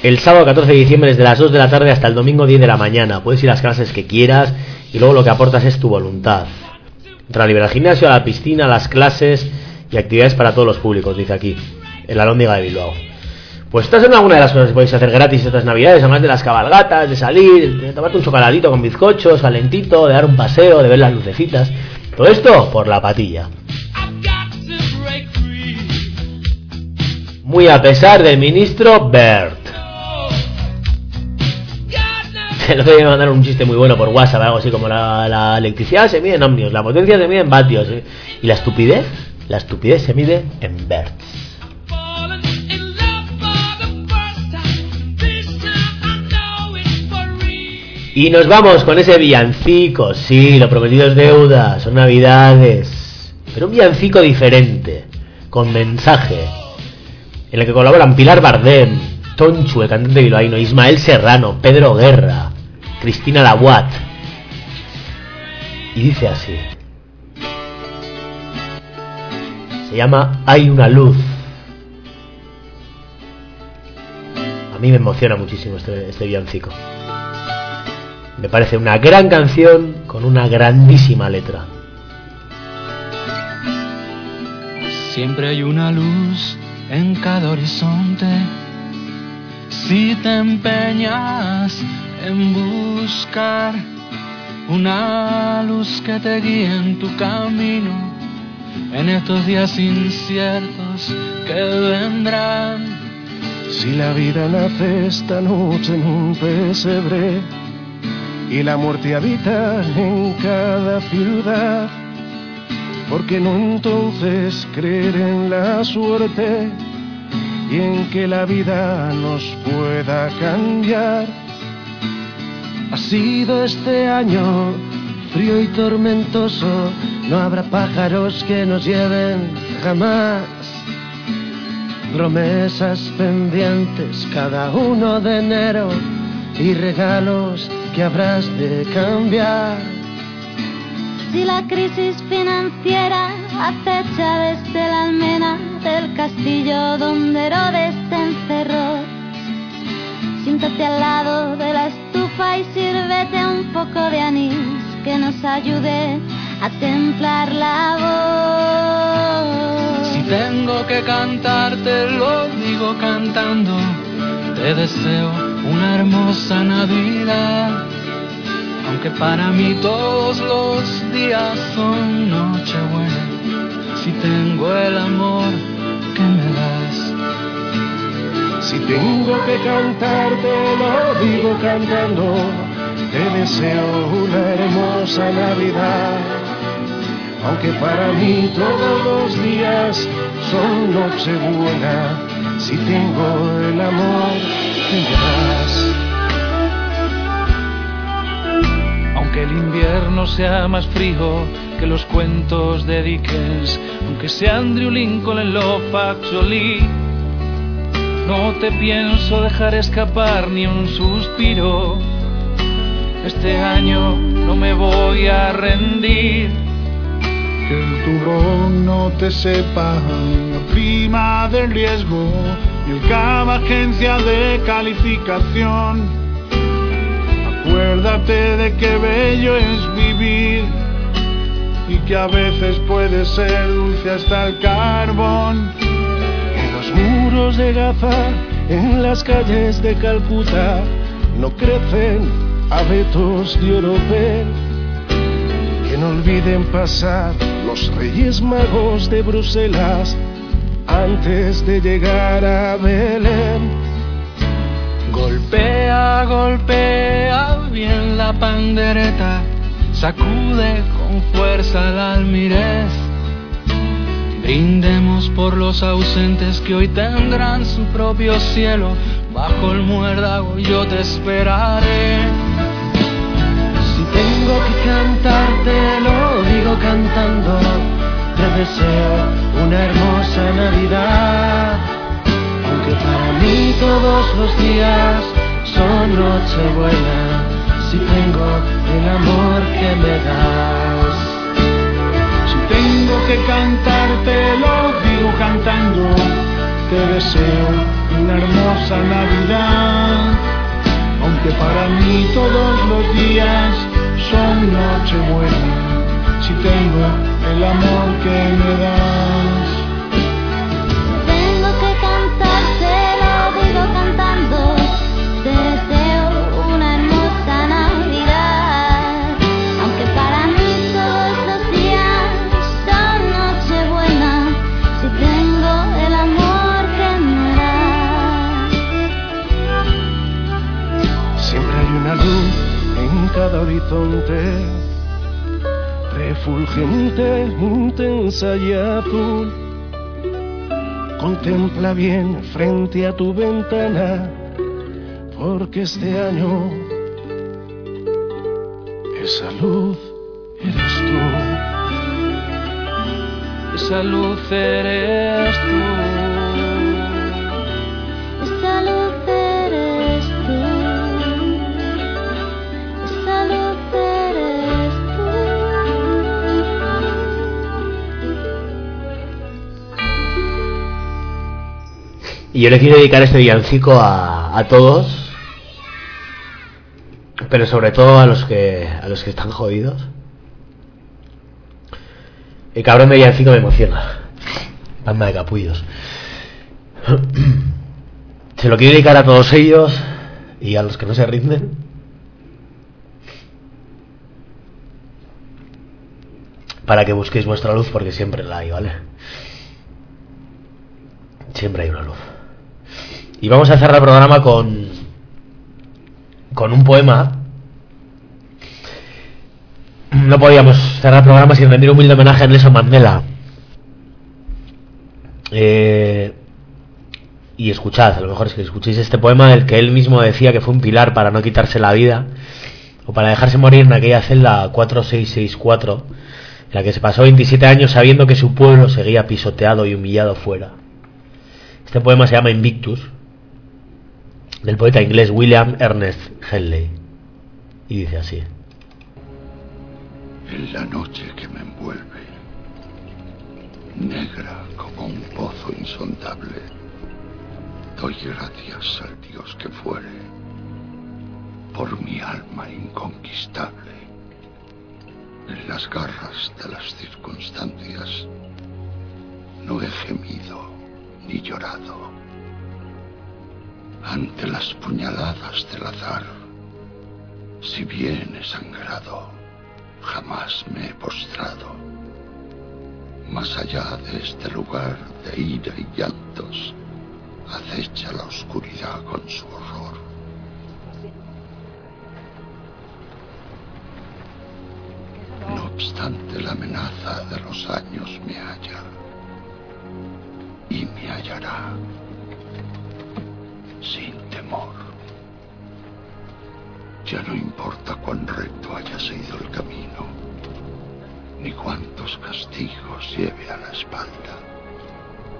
El sábado 14 de diciembre desde las 2 de la tarde hasta el domingo 10 de la mañana. Puedes ir a las clases que quieras y luego lo que aportas es tu voluntad. Entra libre al gimnasio, a la piscina, a las clases y actividades para todos los públicos, dice aquí, en la de Bilbao. Pues estas son algunas de las cosas que podéis hacer gratis estas navidades, además de las cabalgatas, de salir, de tomarte un chocolatito con bizcochos, calentito, de dar un paseo, de ver las lucecitas. Todo esto por la patilla. Muy a pesar del ministro Bert. El otro día me mandaron un chiste muy bueno por WhatsApp, algo así como la, electricidad se mide en ohmios, la potencia se mide en vatios. ¿eh? Y la estupidez, la estupidez se mide en Bert. Y nos vamos con ese villancico, sí, lo prometido es deuda, son navidades. Pero un villancico diferente, con mensaje, en el que colaboran Pilar Bardem, Tonchu, el cantante bilbaíno, Ismael Serrano, Pedro Guerra, Cristina Labuat. Y dice así. Se llama Hay una luz. A mí me emociona muchísimo este, este villancico. Me parece una gran canción con una grandísima letra. Siempre hay una luz en cada horizonte. Si te empeñas en buscar una luz que te guíe en tu camino, en estos días inciertos que vendrán. Si la vida nace esta noche en un pesebre y la muerte habita en cada ciudad, ¿por qué no entonces creer en la suerte y en que la vida nos pueda cambiar? Ha sido este año frío y tormentoso, no habrá pájaros que nos lleven jamás. Promesas pendientes cada uno de enero y regalos que habrás de cambiar. Si la crisis financiera acecha desde la almena del castillo donde Herodes te encerró, siéntate al lado de la poco de anís que nos ayude a templar la voz. Si tengo que cantarte, lo digo cantando. Te deseo una hermosa Navidad. Aunque para mí todos los días son Nochebuena. Si tengo el amor que me das. Si tengo que cantarte, lo digo cantando. Te deseo una hermosa Navidad. Aunque para mí todos los días son Nochebuena. Si tengo el amor que me das. Aunque el invierno sea más frío que los cuentos de Dickens, aunque sea Andrew Lincoln en Love Actually, no te pienso dejar escapar ni un suspiro. Este año no me voy a rendir. Que el turrón no te sepa la prima del riesgo y el cava agencia de calificación. Acuérdate de que bello es vivir y que a veces puede ser dulce hasta el carbón. En los muros de Gaza, en las calles de Calcuta, no crecen abetos de oropel. Que no olviden pasar los reyes magos de Bruselas antes de llegar a Belén. Golpea, golpea bien la pandereta, sacude con fuerza el almirez. Brindemos por los ausentes que hoy tendrán su propio cielo. Bajo el muérdago yo te esperaré. Si tengo que cantarte, lo digo cantando. Te deseo una hermosa Navidad. Mí todos los días son Nochebuena. Si tengo el amor que me das. Si tengo que cantarte, lo digo cantando. Te deseo una hermosa Navidad. Aunque para mí todos los días son Nochebuena. Si tengo el amor que me das. Refulgente, intensa y azul. Contempla bien frente a tu ventana, porque este año esa luz eres tú. Esa luz eres tú. Y yo le quiero dedicar este villancico a, a todos, pero sobre todo a los que a los que están jodidos. El cabrón de villancico me emociona. Banda de capullos. Se lo quiero dedicar a todos ellos y a los que no se rinden. Para que busquéis vuestra luz porque siempre la hay, ¿vale? Siempre hay una luz. Y vamos a cerrar el programa con con un poema. No podíamos cerrar el programa sin rendir un humilde homenaje a Nelson Mandela. Eh, y escuchad, a lo mejor es que escuchéis este poema del que él mismo decía que fue un pilar para no quitarse la vida o para dejarse morir en aquella celda 4664 en la que se pasó 27 años sabiendo que su pueblo seguía pisoteado y humillado fuera. Este poema se llama Invictus, del poeta inglés William Ernest Henley, y dice así. En la noche que me envuelve, negra como un pozo insondable, doy gracias al Dios que fuere por mi alma inconquistable. En las garras de las circunstancias no he gemido ni llorado. Ante las puñaladas del azar, si bien he sangrado, jamás me he postrado. Más allá de este lugar de ira y llantos, acecha la oscuridad con su horror. No obstante, la amenaza de los años me halla y me hallará sin temor. Ya no importa cuán recto haya sido el camino, ni cuántos castigos lleve a la espalda.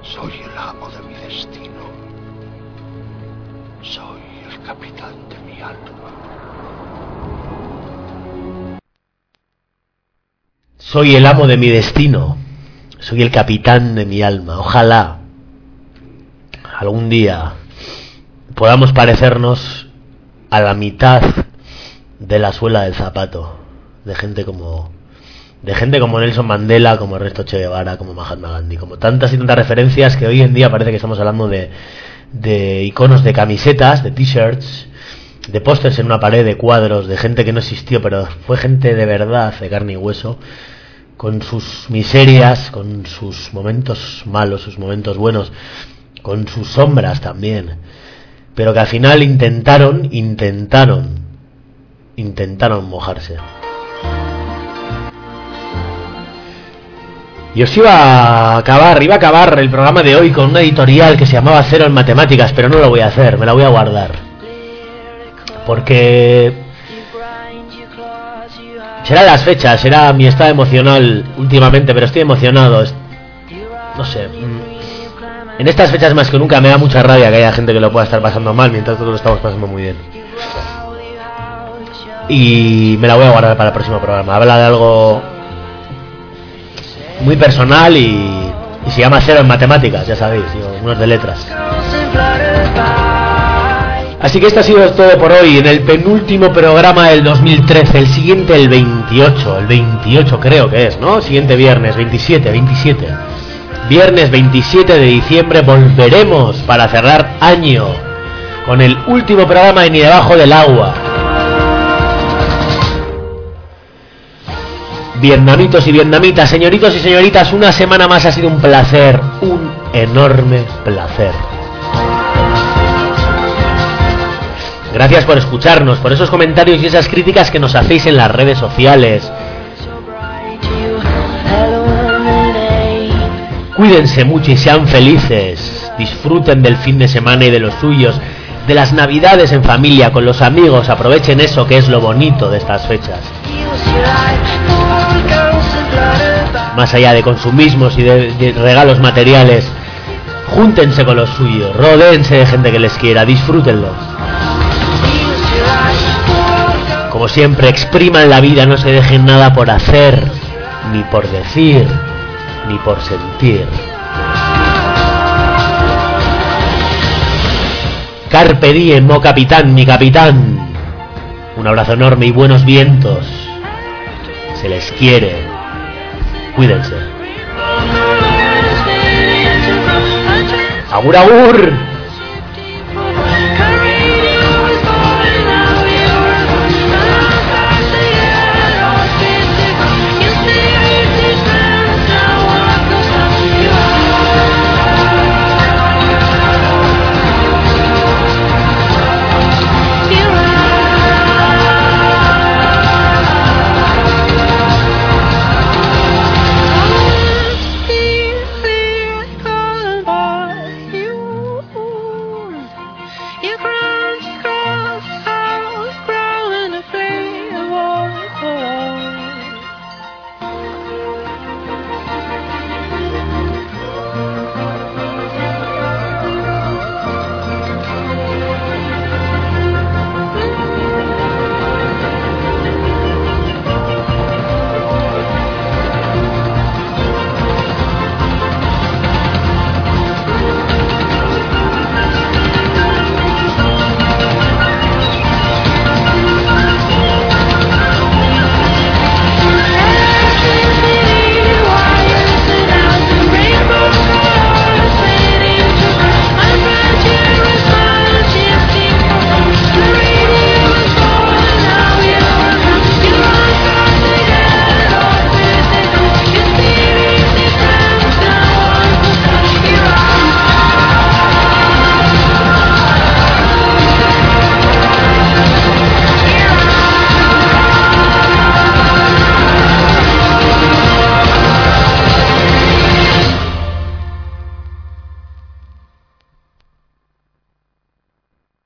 Soy el amo de mi destino. Soy el capitán de mi alma. Soy el amo de mi destino. Soy el capitán de mi alma. Ojalá algún día podamos parecernos a la mitad de la suela del zapato de gente como de gente como Nelson Mandela, como Ernesto Che Guevara, como Mahatma Gandhi, como tantas y tantas referencias que hoy en día parece que estamos hablando de, de iconos de camisetas, de t-shirts, de pósters en una pared, de cuadros, de gente que no existió, pero fue gente de verdad, de carne y hueso, con sus miserias, con sus momentos malos, sus momentos buenos, con sus sombras también, pero que al final intentaron, intentaron, intentaron mojarse. Y os iba a acabar, iba a acabar el programa de hoy con una editorial que se llamaba Cero en Matemáticas, pero no lo voy a hacer, me la voy a guardar. Porque será las fechas, será mi estado emocional últimamente, pero estoy emocionado. No sé. En estas fechas más que nunca me da mucha rabia que haya gente que lo pueda estar pasando mal mientras todos lo estamos pasando muy bien. Y me la voy a guardar para el próximo programa. Habla de algo muy personal y, y se llama cero en matemáticas, ya sabéis, unos de letras. Así que esto ha sido todo por hoy en el penúltimo programa del 2013, el siguiente el 28, el 28 creo que es, ¿no? Siguiente viernes, 27, 27. Viernes 27 de diciembre volveremos para cerrar año con el último programa de Ni debajo del agua. Vietnamitos y vietnamitas, señoritos y señoritas, una semana más ha sido un placer, un enorme placer. Gracias por escucharnos, por esos comentarios y esas críticas que nos hacéis en las redes sociales. Cuídense mucho y sean felices. Disfruten del fin de semana y de los suyos, de las navidades en familia, con los amigos. Aprovechen eso que es lo bonito de estas fechas. Más allá de consumismos y de, regalos materiales, júntense con los suyos, rodéense de gente que les quiera, disfrútenlo. Como siempre, expriman la vida, no se dejen nada por hacer, ni por decir, ni por sentir. Carpe diem, oh capitán, mi capitán. Un abrazo enorme y buenos vientos. Se les quiere. Cuídense. Agur, agur.